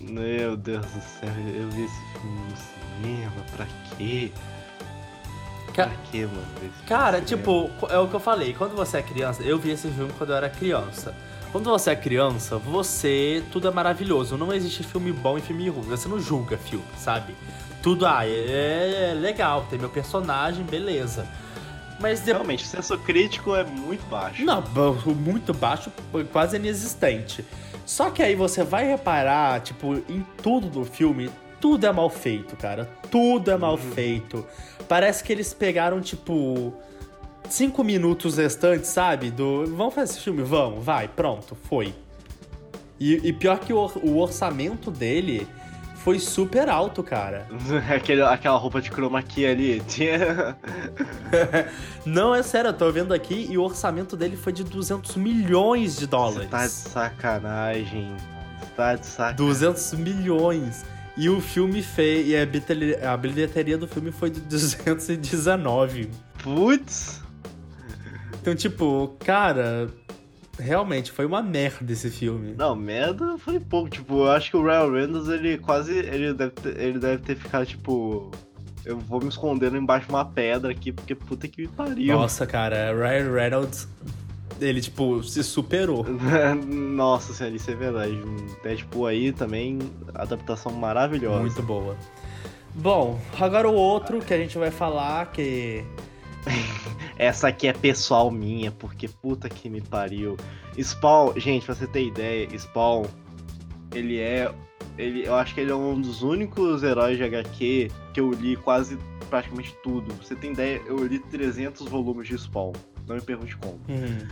Meu Deus do céu, eu vi esse filme no cinema, pra quê? Pra quê, mano? Cara, tipo, é o que eu falei, quando você é criança, eu vi esse filme quando eu era criança. Quando você é criança, você. Tudo é maravilhoso. Não existe filme bom e filme ruim. Você não julga filme, sabe? Tudo, ah, é, é legal, tem meu personagem, beleza. Mas de... realmente, o senso crítico é muito baixo. Não, muito baixo, quase inexistente. Só que aí você vai reparar, tipo, em tudo do filme, tudo é mal feito, cara. Tudo é mal uhum. feito. Parece que eles pegaram, tipo, cinco minutos restantes, sabe? Do. Vamos fazer esse filme? Vamos, vai, pronto, foi. E, e pior que o, o orçamento dele foi super alto, cara. Aquele, aquela roupa de chroma key ali. Tinha... Não, é sério, eu tô vendo aqui e o orçamento dele foi de 200 milhões de dólares. Você tá de sacanagem. Você tá de sacanagem. 200 milhões. E o filme fez. E a bilheteria, a bilheteria do filme foi de 219. Putz! Então, tipo, cara, realmente foi uma merda esse filme. Não, merda foi pouco. Tipo, eu acho que o Ryan Reynolds, ele quase. Ele deve ter, ele deve ter ficado, tipo. Eu vou me escondendo embaixo de uma pedra aqui, porque puta que me pariu. Nossa, cara, Ryan Reynolds. Ele, tipo, se superou. Nossa senhora, isso é verdade. Deadpool aí também, adaptação maravilhosa. Muito boa. Bom, agora o outro que a gente vai falar, que Essa aqui é pessoal minha, porque puta que me pariu. Spawn, gente, pra você ter ideia, Spawn, ele é. Ele, eu acho que ele é um dos únicos heróis de HQ que eu li quase praticamente tudo. Você tem ideia, eu li 300 volumes de Spawn. Não me pergunte como. Uhum.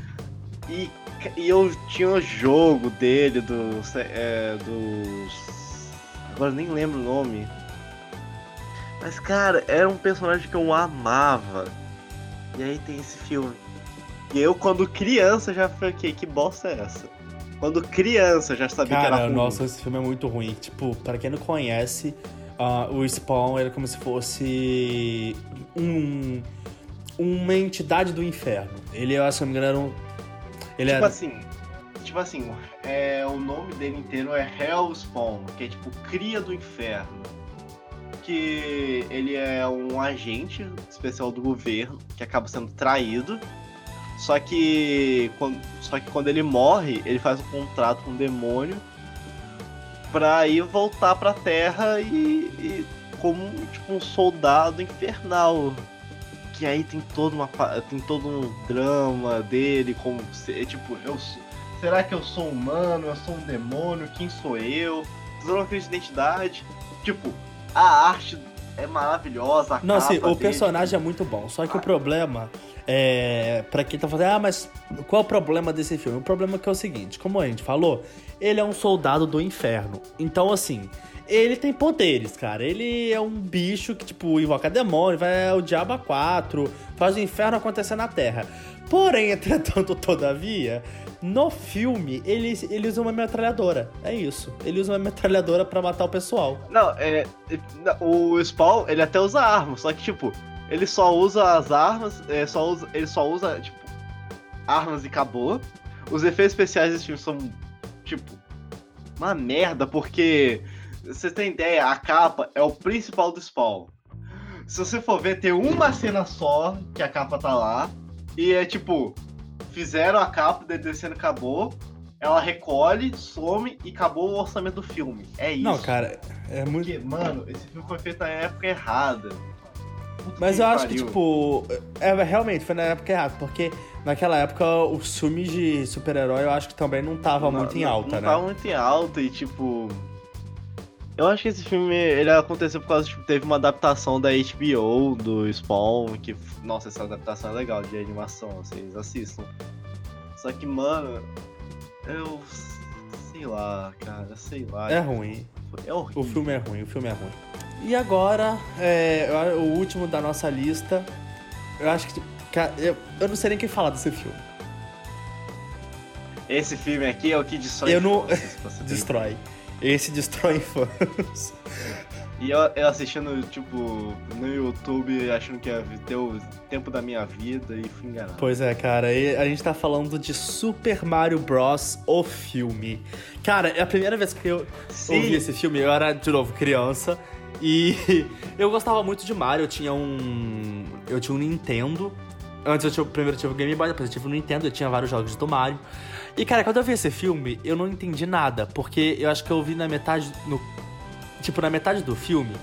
E, e eu tinha o um jogo dele, do, é, dos. Agora nem lembro o nome Mas, cara, era um personagem que eu amava. E aí tem esse filme. E eu, quando criança, já fiquei, que bosta é essa? Quando criança, já sabia Cara, que era ruim. nossa, esse filme é muito ruim. Tipo, para quem não conhece, uh, o Spawn era como se fosse um, uma entidade do inferno. Ele, eu acho que não me engano, era um... Ele tipo era... assim, tipo assim, é, o nome dele inteiro é Hellspawn, que é tipo cria do inferno. Que ele é um agente especial do governo que acaba sendo traído. Só que quando, só que quando ele morre, ele faz um contrato com o demônio pra ir voltar pra Terra e, e como tipo um soldado infernal. Que aí tem todo uma tem todo um drama dele como se- tipo eu será que eu sou humano? Eu sou um demônio? Quem sou eu? Toda uma crise de identidade. Tipo a arte é maravilhosa. A Não, capa o dele, personagem é muito bom. Só que o problema é. Pra quem tá falando, ah, mas qual é o problema desse filme? O problema é que é o seguinte: como a gente falou, ele é um soldado do inferno. Então, assim, ele tem poderes, cara. Ele é um bicho que, tipo, invoca demônio, vai ao diabo a quatro, faz o inferno acontecer na Terra. Porém, entretanto, todavia, no filme, ele, ele usa uma metralhadora. É isso. Ele usa uma metralhadora pra matar o pessoal. Não, é. é- O Spawn, ele até usa armas, só que, tipo, ele só usa as armas, é, só usa, ele só usa, tipo, armas e acabou. Os efeitos especiais desse filme são, tipo, uma merda, porque. Você tem ideia, a capa é o principal do Spawn. Se você for ver, tem uma cena só que a capa tá lá. E é tipo, fizeram a capa, descendo acabou. Ela recolhe, some e acabou o orçamento do filme. É isso. Não, cara, é muito. Porque, mano, esse filme foi feito na época errada. Mas eu acho que, tipo, é, realmente foi na época errada, porque naquela época os filmes de super-herói eu acho que também não tava Não- muito em não- alta, não né? tava muito em alta e, tipo. Eu acho que esse filme ele aconteceu por causa, tipo, teve uma adaptação da HBO do Spawn, que, nossa, essa adaptação é legal de animação, vocês assistam. Só que, mano, eu sei lá, cara, sei lá. É ruim. É horrível. O filme é ruim, o filme é ruim. E agora, é, o último da nossa lista, eu acho que. Eu, eu não sei nem quem falar desse filme. Esse filme aqui é o que destrói Eu não- Destrói. Esse destrói fãs. E eu, eu assistindo, tipo, no YouTube, achando que ia ter o tempo da minha vida e fui enganado. Pois é, cara, e a gente tá falando de Super Mario Bros. o filme. Cara, é a primeira vez que eu Sim. ouvi esse filme, eu era, de novo, criança. E eu gostava muito de Mario, eu tinha um. Eu tinha um Nintendo. Antes eu tinha, primeiro eu tive o Game Boy, depois eu tive o Nintendo, eu tinha vários jogos do Mario. E, cara, quando eu vi esse filme, eu não entendi nada, porque eu acho que eu vi na metade. No, tipo, na metade do filme.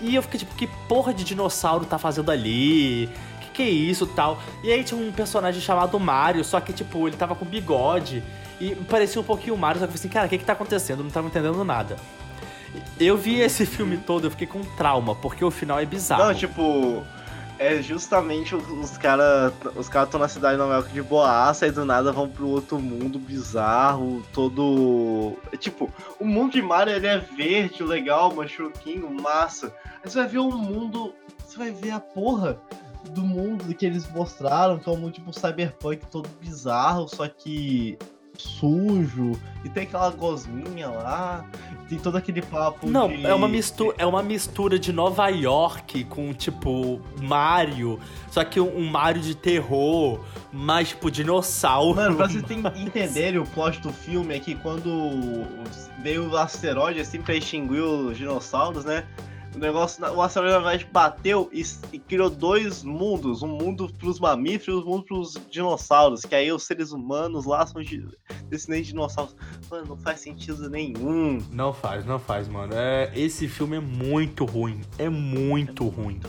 E eu fiquei tipo, que porra de dinossauro tá fazendo ali? Que que é isso tal? E aí tinha um personagem chamado Mario, só que, tipo, ele tava com bigode. E parecia um pouquinho o Mario, só que eu falei assim, cara, o que que tá acontecendo? Eu não tava entendendo nada. Eu vi esse filme todo, eu fiquei com trauma, porque o final é bizarro. Não, tipo, é justamente o- os caras os cara estão na cidade de Nova York de boaça e do nada vão pro outro mundo bizarro, todo. Tipo, o mundo de Mario ele é verde, legal, machuquinho, massa. Aí você vai ver um mundo. Você vai ver a porra do mundo que eles mostraram, que é um mundo tipo cyberpunk todo bizarro, só que sujo, e tem aquela gosminha lá, tem todo aquele papo. Não, de- é uma, mistura, é uma mistura de Nova York com, tipo, Mario. Só que um, Mario de terror, mais, tipo, dinossauro. Mano, pra vocês ten- entenderem o plot do filme é que quando veio o asteroide assim pra extinguir os dinossauros, né? O negócio, o asteroide na verdade bateu e, e criou dois mundos, um mundo pros mamíferos e um mundo pros dinossauros, que aí os seres humanos lá são de- descendentes de dinossauros. Mano, não faz sentido nenhum. Não faz, não faz, mano. É, esse filme é muito ruim. É muito ruim.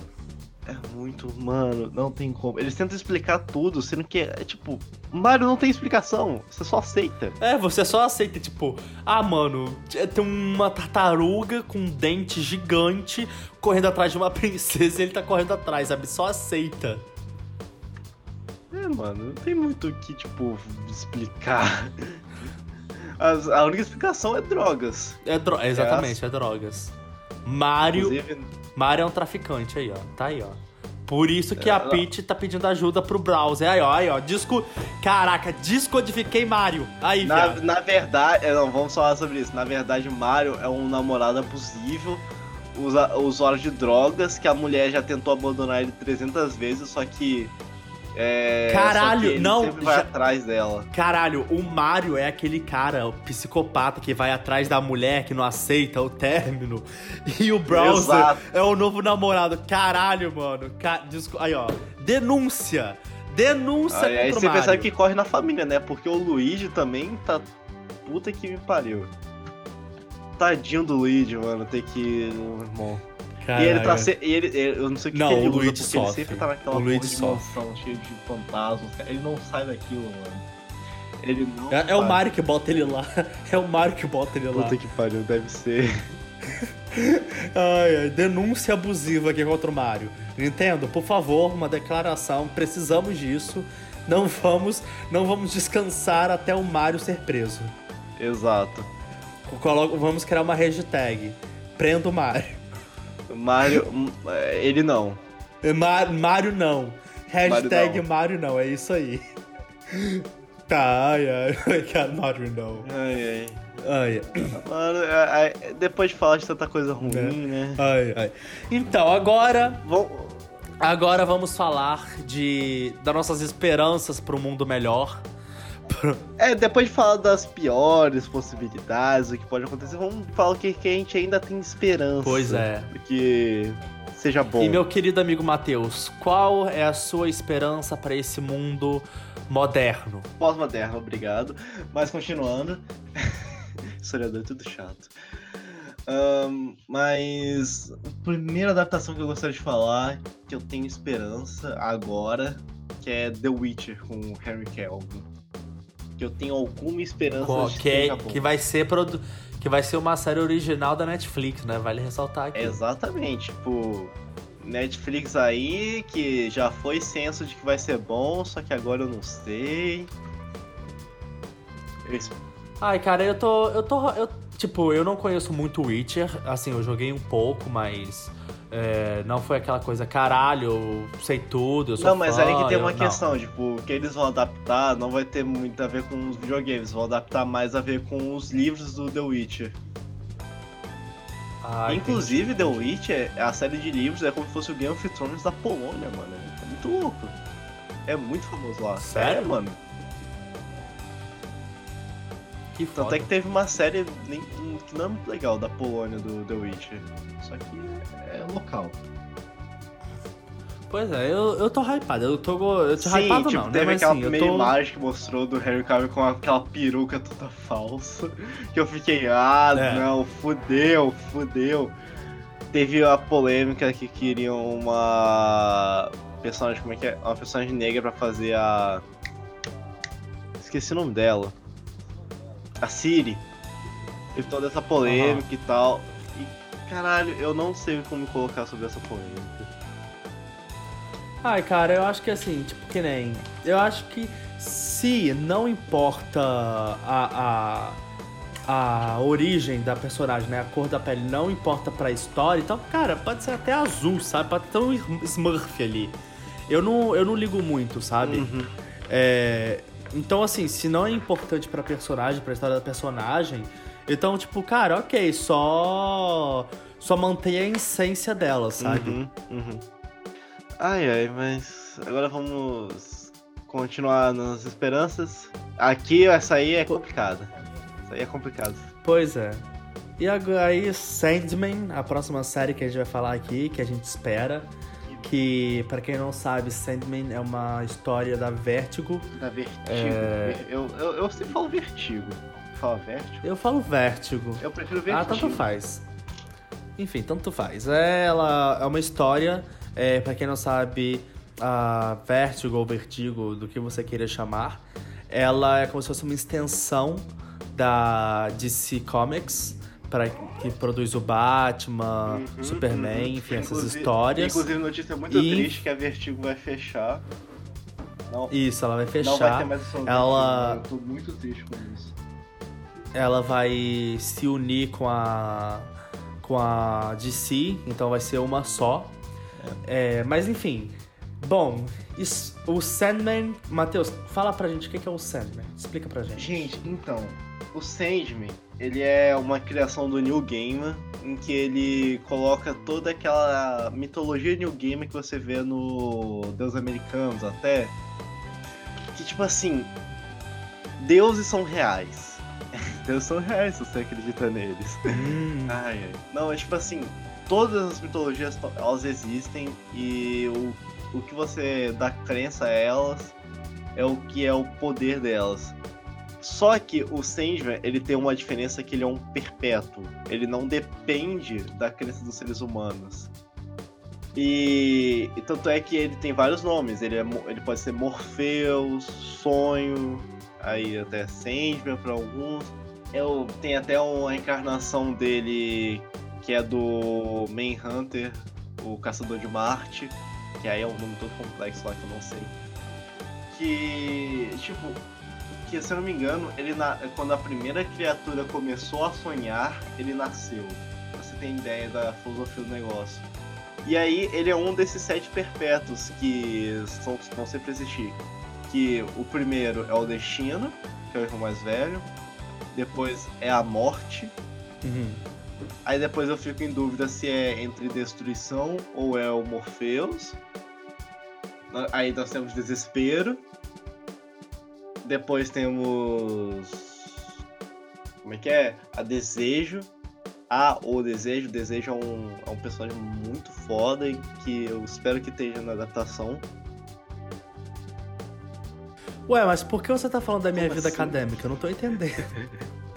É muito, mano, não tem como. Eles tentam explicar tudo, sendo que é tipo, Mario não tem explicação, você só aceita. É, você só aceita, tipo, ah, mano, tem uma tartaruga com um dente gigante correndo atrás de uma princesa e ele tá correndo atrás, sabe? Só aceita. É, mano, não tem muito o que, tipo, explicar. As- a única explicação é drogas. É dro exatamente, é drogas. Mario. Inclusive, Mario é um traficante aí, ó. Tá aí, ó. Por isso que a Peach tá pedindo ajuda pro browser. Aí, ó, aí, ó. Disco. Caraca, descodifiquei Mario. Aí, Na, viado. na verdade, é, não, vamos falar sobre isso. Na verdade, Mario é um namorado abusivo, usa, usuário de drogas, que a mulher já tentou abandonar ele 300 vezes, só que. É, Caralho, não, sempre vai já- atrás dela. Caralho, o Mario é aquele cara, o psicopata que vai atrás da mulher que não aceita o término. E o browser Exato. é o novo namorado. Caralho, mano. Aí, ó. Denúncia. Denúncia Aí, aí contra o você Mario. percebe que corre na família, né? Porque o Luigi também tá. Puta que me pariu. Tadinho do Luigi, mano, ter que. Irmão. E ele tá se... e ele, ele- Eu não sei o que, Não, que ele o usa, Luigi porque sofre. ele sempre tá naquela O porra de mansão cheia de fantasmas. Ele não sai daquilo, mano. Ele não É, é o. Mario que bota ele lá. É o Mario que bota ele lá. Puta que pariu, deve ser. Ai, ai, denúncia abusiva aqui contra o Mario. Nintendo, por favor, uma declaração. Precisamos disso. Não vamos, não vamos descansar até o Mario ser preso. Exato. Coloco- vamos criar uma hashtag. Prenda o Mario. Mario. é, ele não. Ma- Mario não. Hashtag não. Mario não, é isso aí. Tá, ai, ai, cara, Mario não. Ai, ai. Ai, Mano, é- é- depois de falar de tanta coisa ruim, né? ai, ai. Então, agora, agora vamos falar de das nossas esperanças para um mundo melhor. É, depois de falar das piores possibilidades, o que pode acontecer, vamos falar o que, que a gente ainda tem esperança. Pois é. Que seja bom. E meu querido amigo Matheus, qual é a sua esperança para esse mundo moderno? Pós-moderno, obrigado. Mas continuando. Historiador é tudo chato. Ahn, mas a primeira adaptação que eu gostaria de falar, que eu tenho esperança agora, que é The Witcher com o Henry Cavill. Que eu tenho alguma esperança Qual- de que é- que vai ser produ- que vai ser uma série original da Netflix, né? Vale ressaltar aqui. Exatamente, tipo, Netflix aí, que já foi senso de que vai ser bom, só que agora eu não sei. Eu es- Ai, cara, eu tô. Eu tô. Eu, tipo, eu não conheço muito Witcher. Assim, eu joguei um pouco, mas. É, não foi aquela coisa, caralho, eu sei tudo, eu sou Não, mas fã, aí que tem eu- uma não. questão, tipo, o que eles vão adaptar não vai ter muito a ver com os videogames, vão adaptar mais a ver com os livros do The Witcher. Ah, Inclusive, The Witcher, a série de livros é como se fosse o Game of Thrones da Polônia, mano. É muito louco. É muito famoso lá. Sério? É, mano. Que Tanto foda. é que teve uma série nem- que não é muito legal da Polônia do The Witcher. Só que é local. Pois é, eu, eu tô hypado. Eu tô, eu tô Sim, hypado tipo, não, teve né? Aquela assim, primeira tô... imagem que mostrou do Harry Cavill com aquela peruca toda falsa. Que eu fiquei, ah, É. não, fudeu, fudeu. Teve a polêmica que queriam uma personagem, como é que é? Uma personagem negra pra fazer a. Esqueci o nome dela. A Siri. Teve toda essa polêmica e tal. E caralho, eu não sei como colocar sobre essa polêmica. Ai, cara, eu acho que assim, tipo, que nem. Eu acho que se não importa a, a, a origem da personagem, né? A cor da pele não importa pra história, então, cara, pode ser até azul, sabe? Pode ter um Smurf ali. Eu não, eu não ligo muito, sabe? Uhum. É, então, assim, se não é importante pra personagem, pra história da personagem, então, tipo, cara, ok, só. Só mantenha a essência dela, sabe? Uhum, uhum. Ai, ai, mas agora vamos continuar nas esperanças. Aqui, essa aí é complicada. Essa aí é complicada. Pois é. E agora aí, Sandman, a próxima série que a gente vai falar aqui, que a gente espera. Que, pra quem não sabe, Sandman é uma história da Vertigo. Da vertigo. É. Eu, eu, eu sempre falo vertigo. Fala vertigo? Eu falo Vertigo. Eu prefiro vertigo. Ah, tanto faz. Enfim, tanto faz. Ela é uma história, é, para quem não sabe, a Vertigo ou Vertigo, do que você queira chamar, ela é como se fosse uma extensão da DC Comics, para que produz o Batman, Uhum, Superman, uhum. enfim, essas Inclusive- histórias. Inclusive, notícia muito E- triste que a Vertigo vai fechar. Não, Isso, ela vai não vai ter fechar. mais Ela- Vertigo, Eu tô muito triste com isso. ela vai se unir com a com a DC, então vai ser uma só. É, mas enfim. Bom, isso- o Sandman. Matheus, fala pra gente o que é o Sandman. Explica pra gente. Gente, então, o Sandman, ele é uma criação do New Gamer, em que ele coloca toda aquela mitologia New Gamer que você vê no Deus Americanos até. Que tipo assim, deuses são reais. Deuses são reais se você acredita neles. Hum, Ai, ai. Não, é tipo assim, todas as mitologias to- elas existem e o, o que você dá crença a elas é o que é o poder delas. Só que o Sandman, ele tem uma diferença que ele é um perpétuo. Ele não depende da crença dos seres humanos. E, e tanto é que ele tem vários nomes. Ele, é ele pode ser Morpheus, Sonho, aí até Sandman para alguns. Eu, tem até uma encarnação dele que é do Manhunter, o Caçador de Marte, que aí é um nome todo complexo lá que eu não sei. Que, tipo, que se eu não me engano, ele na... quando a primeira criatura começou a sonhar, ele nasceu. Pra você ter ideia da filosofia do negócio. E aí ele é um desses sete perpétuos que são, vão sempre existir. Que o primeiro é o destino, que é o irmão mais velho. Depois é a morte. uhum. Aí depois eu fico em dúvida se é entre destruição ou é o Morpheus. Aí nós temos desespero. Depois temos. Como é que é? A desejo. Ah, o desejo. O desejo é um, é um personagem muito foda e que eu espero que esteja na adaptação. Ué, mas por que você tá falando da minha Como vida assim? acadêmica? Eu não tô entendendo.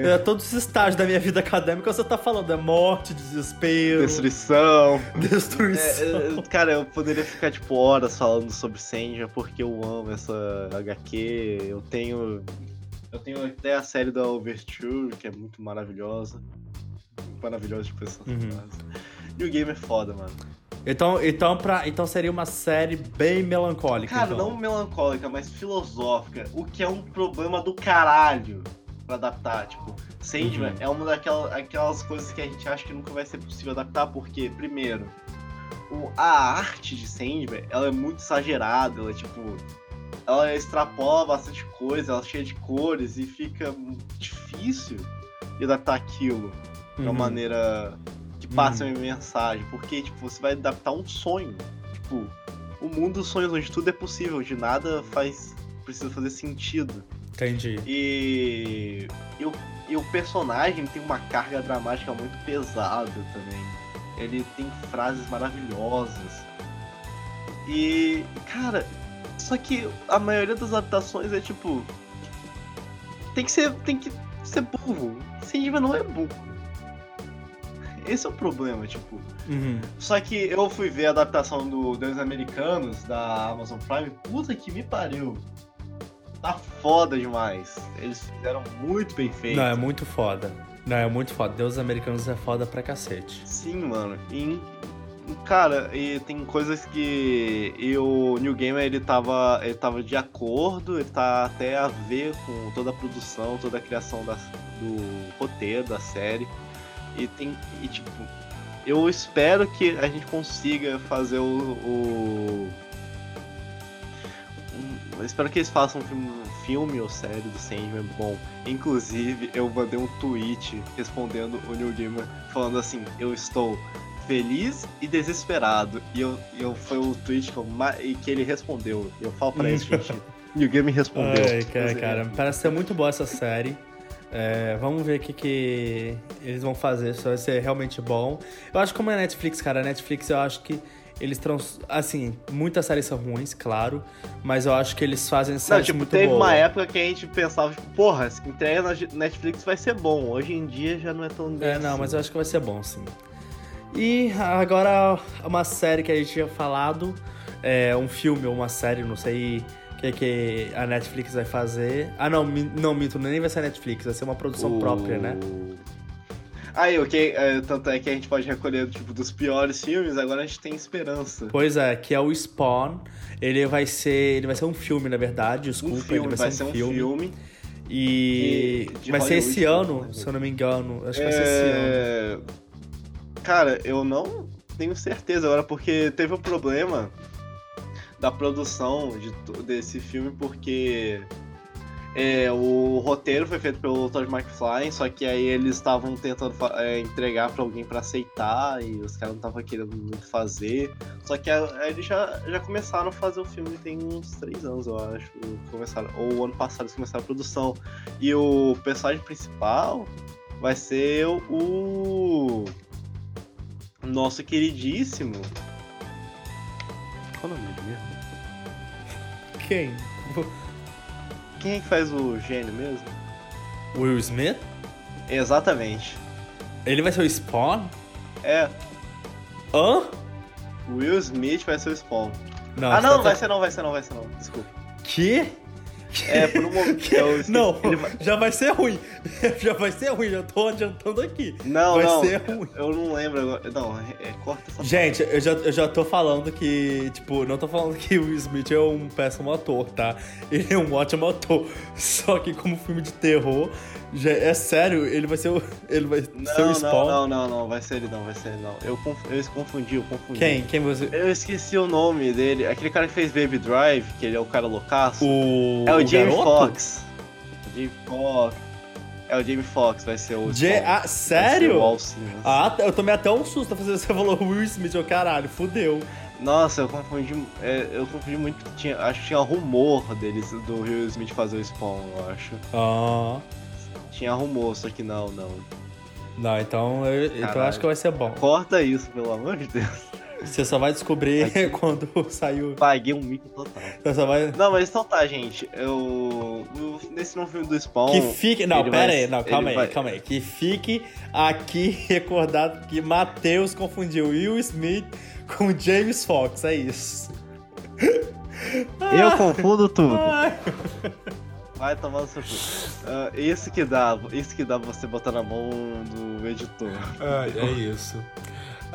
É, todos os estágios da minha vida acadêmica você tá falando. É morte, desespero, Destruição. destruição. É, é, cara, eu poderia ficar tipo horas falando sobre Senja porque eu amo essa HQ. Eu tenho. Eu tenho até a série da Overture, que é muito maravilhosa. Maravilhosa de pessoas. Uhum. New Game é foda, mano. Então, então, pra, então seria uma série bem melancólica. Cara, então. não melancólica, mas filosófica. O que é um problema do caralho pra adaptar. Tipo, Sandman Uhum. é uma daquelas aquelas coisas que a gente acha que nunca vai ser possível adaptar, porque, primeiro, o- a arte de Sandman, ela é muito exagerada, ela é tipo. Ela extrapola bastante coisa, ela é cheia de cores e fica difícil de adaptar aquilo de uma Uhum. maneira que passe Uhum. uma mensagem. Porque, tipo, você vai adaptar um sonho. Tipo, o mundo dos sonhos onde tudo é possível, onde nada faz. precisa fazer sentido. Entendi. E, e, o, e o personagem tem uma carga dramática muito pesada também. Ele tem frases maravilhosas. E, cara, só que a maioria das adaptações é tipo. Tem que ser. Tem que ser burro. Sandman não é burro. Esse é o problema, tipo. Uhum. Só que eu fui ver a adaptação do Deuses Americanos da Amazon Prime. Puta que me pariu. Tá foda demais. Eles fizeram muito bem feito. Não, é muito foda. Não, é muito foda. Deus americanos é foda pra cacete. Sim, mano. E, cara, e tem coisas que e o New Gamer ele tava, ele tava de acordo, ele tá até a ver com toda a produção, toda a criação da, do roteiro da série. E tem. E tipo, eu espero que a gente consiga fazer o. o eu espero que eles façam um filme, filme ou série do Sandman bom. Inclusive, eu mandei um tweet respondendo o New Gamer falando assim: Eu estou feliz e desesperado. E eu, eu foi o tweet que, eu que ele respondeu. Eu falo pra ele, gente. New Gamer respondeu. Ai, cara, é, cara, parece ser muito boa essa série. É, vamos ver o que, que eles vão fazer, se vai ser realmente bom. Eu acho que como é Netflix, cara, a Netflix eu acho que eles trans... Assim, muitas séries são ruins, claro, mas eu acho que eles fazem séries tipo, muito teve boas. uma época que a gente pensava, tipo, porra, se entrega na Netflix vai ser bom. Hoje em dia já não é tão bem É, não, assim. mas eu acho que vai ser bom, sim. E agora uma série que a gente tinha falado, é um filme ou uma série, não sei o que, que a Netflix vai fazer. Ah, não, não, minto, nem vai ser a Netflix, vai ser uma produção O- própria, né? Aí, ok, é, tanto é que a gente pode recolher, tipo, dos piores filmes, agora a gente tem esperança. Pois é, que é o Spawn. Ele vai ser, ele vai ser um filme, na verdade, desculpa, um filme, ele vai, ser um filme. E. De- de vai ser Hollywood, esse né? ano, se eu não me engano. Acho que vai ser esse ano. É... Cara, eu não tenho certeza agora, porque teve um problema da produção de, desse filme, porque é, o roteiro foi feito pelo Todd McFly, só que aí eles estavam tentando é, entregar pra alguém pra aceitar e os caras não estavam querendo muito fazer. Só que aí eles já, já começaram a fazer o filme tem uns três anos, eu acho. Começaram, ou ano passado eles começaram a produção. E o personagem principal vai ser o nosso queridíssimo. Qual o nome dele mesmo? Quem? Quem é que faz o gênio mesmo? Will Smith? Exatamente. Ele vai ser o Spawn? É, Hã? Will Smith vai ser o Spawn. Não, ah, não, tá- vai ser não, vai ser não, vai ser não. Desculpa. Que? É, por um momento. eu Não, vai- já vai ser ruim. Já vai ser ruim, já tô adiantando aqui. Não, vai não. ser ruim. Eu não lembro agora. Não, é, corta essa Gente, eu já, eu já tô falando que, tipo, não tô falando que o Smith é um péssimo ator, tá? Ele é um ótimo ator. Só que como filme de terror, já, é sério, ele vai ser o. Ele vai ser o Não, Spawn. não, não, não, não, vai ser ele não, vai ser ele não. Eu, conf... eu confundi, eu confundi. Quem? Quem você. Eu esqueci o nome dele. Aquele cara que fez Baby Drive, que ele é o cara loucaço. O. é o, Jamie garoto? Foxx. Jamie Foxx. É o Jamie Foxx, vai ser o. Ja- Spawn. Ah, sério? o. Ah, eu tomei até um susto fazendo você falou Will Smith, eu caralho, fudeu. Nossa, eu confundi. é, eu confundi muito. Tinha, acho que tinha rumor deles do Will Smith fazer o Spawn, eu acho. Ah. Tinha rumor, só que não, não. Não, então eu, então eu acho que vai ser bom. Corta isso, pelo amor de Deus. Você só vai descobrir quando saiu. Paguei um mico total. Você só vai. Não, mas então tá, gente. Eu. nesse novo filme do Spawn. Que fique. Não, pera vai- aí, não, calma aí, ele vai- calma aí. Que fique aqui recordado que Matheus confundiu Will Smith com James Fox, é isso. Eu confundo tudo. Ai. Vai tomar no seu cu. Ah, isso que dá, isso que dá você botar na mão do editor. É isso.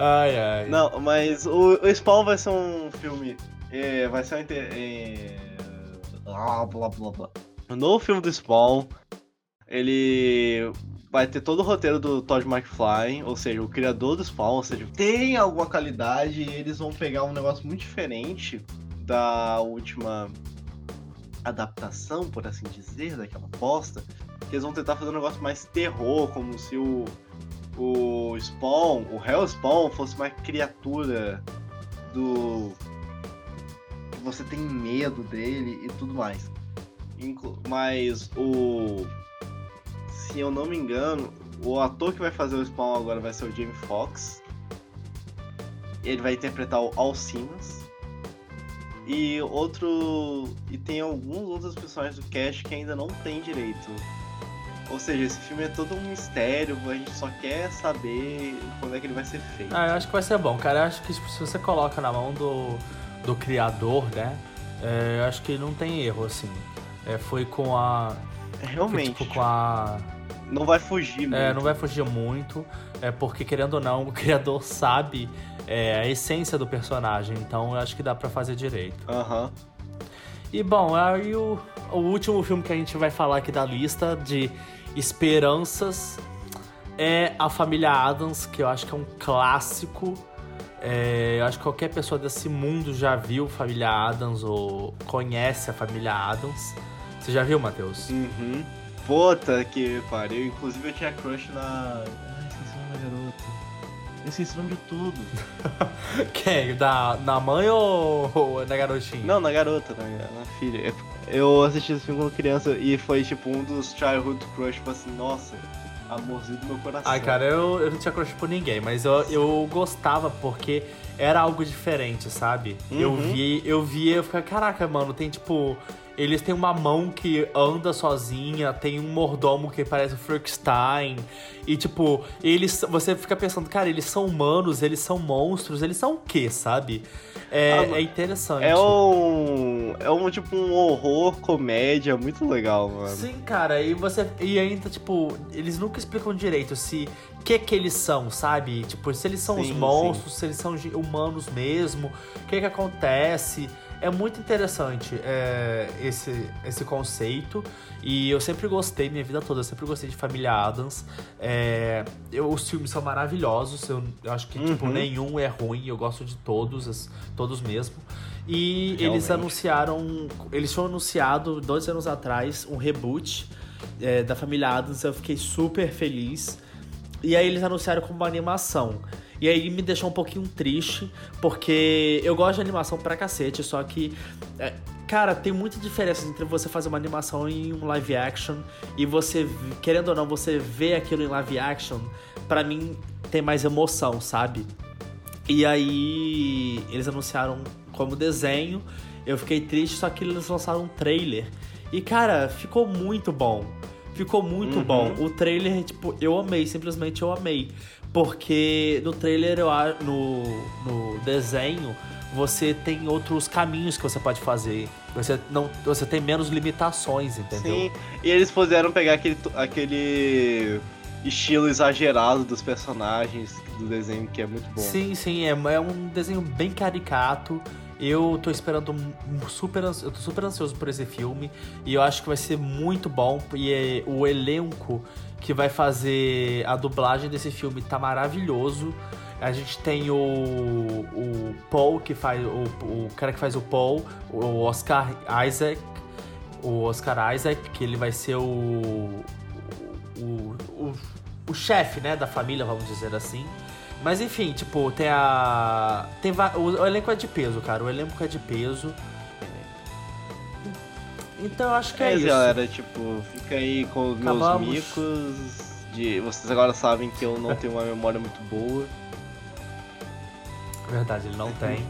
Ai, ai. Não, mas o, o Spawn vai ser um filme. é, vai ser um. inter- É, blá, blá, blá, blá. No filme do Spawn, ele vai ter todo o roteiro do Todd McFly, ou seja, o criador do Spawn, ou seja, tem alguma qualidade e eles vão pegar um negócio muito diferente da última adaptação, por assim dizer, daquela bosta, que eles vão tentar fazer um negócio mais terror, como se o o Spawn, o Hell Spawn fosse uma criatura do você tem medo dele e tudo mais. Mas o se eu não me engano, o ator que vai fazer o Spawn agora vai ser o Jamie Foxx. Ele vai interpretar o Alcinas. E outro. E tem alguns outros personagens do cast que ainda não tem direito. Ou seja, esse filme é todo um mistério, a gente só quer saber quando é que ele vai ser feito. Ah, eu acho que vai ser bom, cara. Eu acho que tipo, se você coloca na mão do, do criador, né? é, eu acho que não tem erro, assim. É, foi com a. Foi, Realmente, tipo, com a. não vai fugir muito. É, não vai fugir muito, é porque querendo ou não, o criador sabe é, a essência do personagem, então eu acho que dá pra fazer direito. Aham. E bom, aí o, o último filme que a gente vai falar aqui da lista de esperanças é A Família Adams, que eu acho que é um clássico. É, eu acho que qualquer pessoa desse mundo já viu Família Adams ou conhece a Família Adams. Você já viu, Matheus? Uhum. Puta que pariu. Inclusive eu tinha crush na. Ai, esqueci o nome da garota. Eu esqueci o nome de tudo. Quem? Da, na mãe ou, ou na garotinha? Não, na garota, na, na filha. Eu assisti esse filme quando criança e foi tipo um dos childhood crush, tipo assim, nossa, amorzinho do meu coração. Ai, cara, eu, eu não tinha crush por ninguém, mas eu, eu gostava porque era algo diferente, sabe? Eu Uhum. vi, eu via, eu ficava, caraca, mano, tem tipo. Eles têm uma mão que anda sozinha, tem um mordomo que parece o Frankenstein. E, tipo, eles. Você fica pensando, cara, eles são humanos, eles são monstros, eles são o quê, sabe? É, Ah, é interessante. É um. É um tipo um horror, comédia, muito legal, mano. Sim, cara, e você. E ainda, tipo, eles nunca explicam direito se. O que que eles são, sabe? Tipo, se eles são os Sim, monstros, se eles são humanos mesmo, o que que acontece. É muito interessante é, esse, esse conceito. E eu sempre gostei, minha vida toda, eu sempre gostei de Família Adams. É, eu, os filmes são maravilhosos, eu, eu acho que tipo, uhum. tipo, nenhum é ruim, eu gosto de todos, todos mesmo. E Realmente. eles anunciaram. Eles tinham anunciado dois anos atrás um reboot é, da família Adams. Eu fiquei super feliz. E aí eles anunciaram como uma animação. E aí me deixou um pouquinho triste, porque eu gosto de animação pra cacete, só que. É, cara, tem muita diferença entre você fazer uma animação em um live action e você, querendo ou não, você vê aquilo em live action, para mim tem mais emoção, sabe? E aí eles anunciaram como desenho. Eu fiquei triste, só que eles lançaram um trailer. E, cara, ficou muito bom. Ficou muito uhum. bom. O trailer, tipo, eu amei, simplesmente eu amei. Porque no trailer, no, no desenho, você tem outros caminhos que você pode fazer. Você, não, você tem menos limitações, entendeu? Sim, e eles puderam pegar aquele, aquele estilo exagerado dos personagens do desenho, que é muito bom. Sim, sim, é, é um desenho bem caricato. Eu tô esperando super, eu tô super ansioso por esse filme e eu acho que vai ser muito bom e é, o elenco que vai fazer a dublagem desse filme tá maravilhoso. A gente tem o, o Paul que faz o, o cara que faz o Paul, o Oscar Isaac, o Oscar Isaac, que ele vai ser o o, o, o chefe, né, da família, vamos dizer assim. Mas enfim, tipo, tem a. Tem o, o elenco é de peso, cara. O elenco é de peso. Então eu acho que é, é isso. galera, tipo, fica aí com os Acabamos. meus micos. De... Vocês agora sabem que eu não tenho uma memória muito boa. Verdade, ele não tem.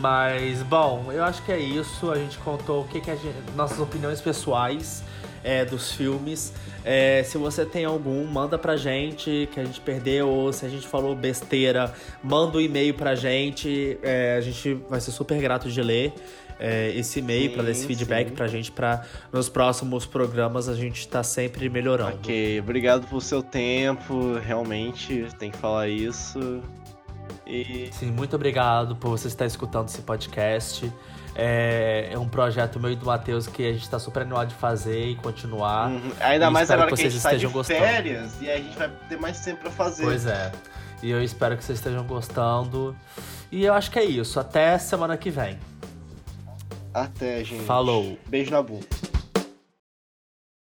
Mas, bom, eu acho que é isso. A gente contou o que, que a gente, nossas opiniões pessoais é, dos filmes. É, se você tem algum, manda pra gente que a gente perdeu, ou se a gente falou besteira, manda um e-mail pra gente. É, a gente vai ser super grato de ler é, esse e-mail para dar esse feedback sim. pra gente, para nos próximos programas a gente tá sempre melhorando. Ok, obrigado pelo seu tempo, realmente tem que falar isso. E... Sim, muito obrigado por você estar escutando esse podcast. É, é um projeto meu e do Matheus que a gente está super animado de fazer e continuar. Uhum. Ainda mais agora que, que vocês a gente estejam tá de férias gostando. e a gente vai ter mais tempo para fazer. Pois é. E eu espero que vocês estejam gostando. E eu acho que é isso. Até semana que vem. Até, gente. Falou. Beijo na boca.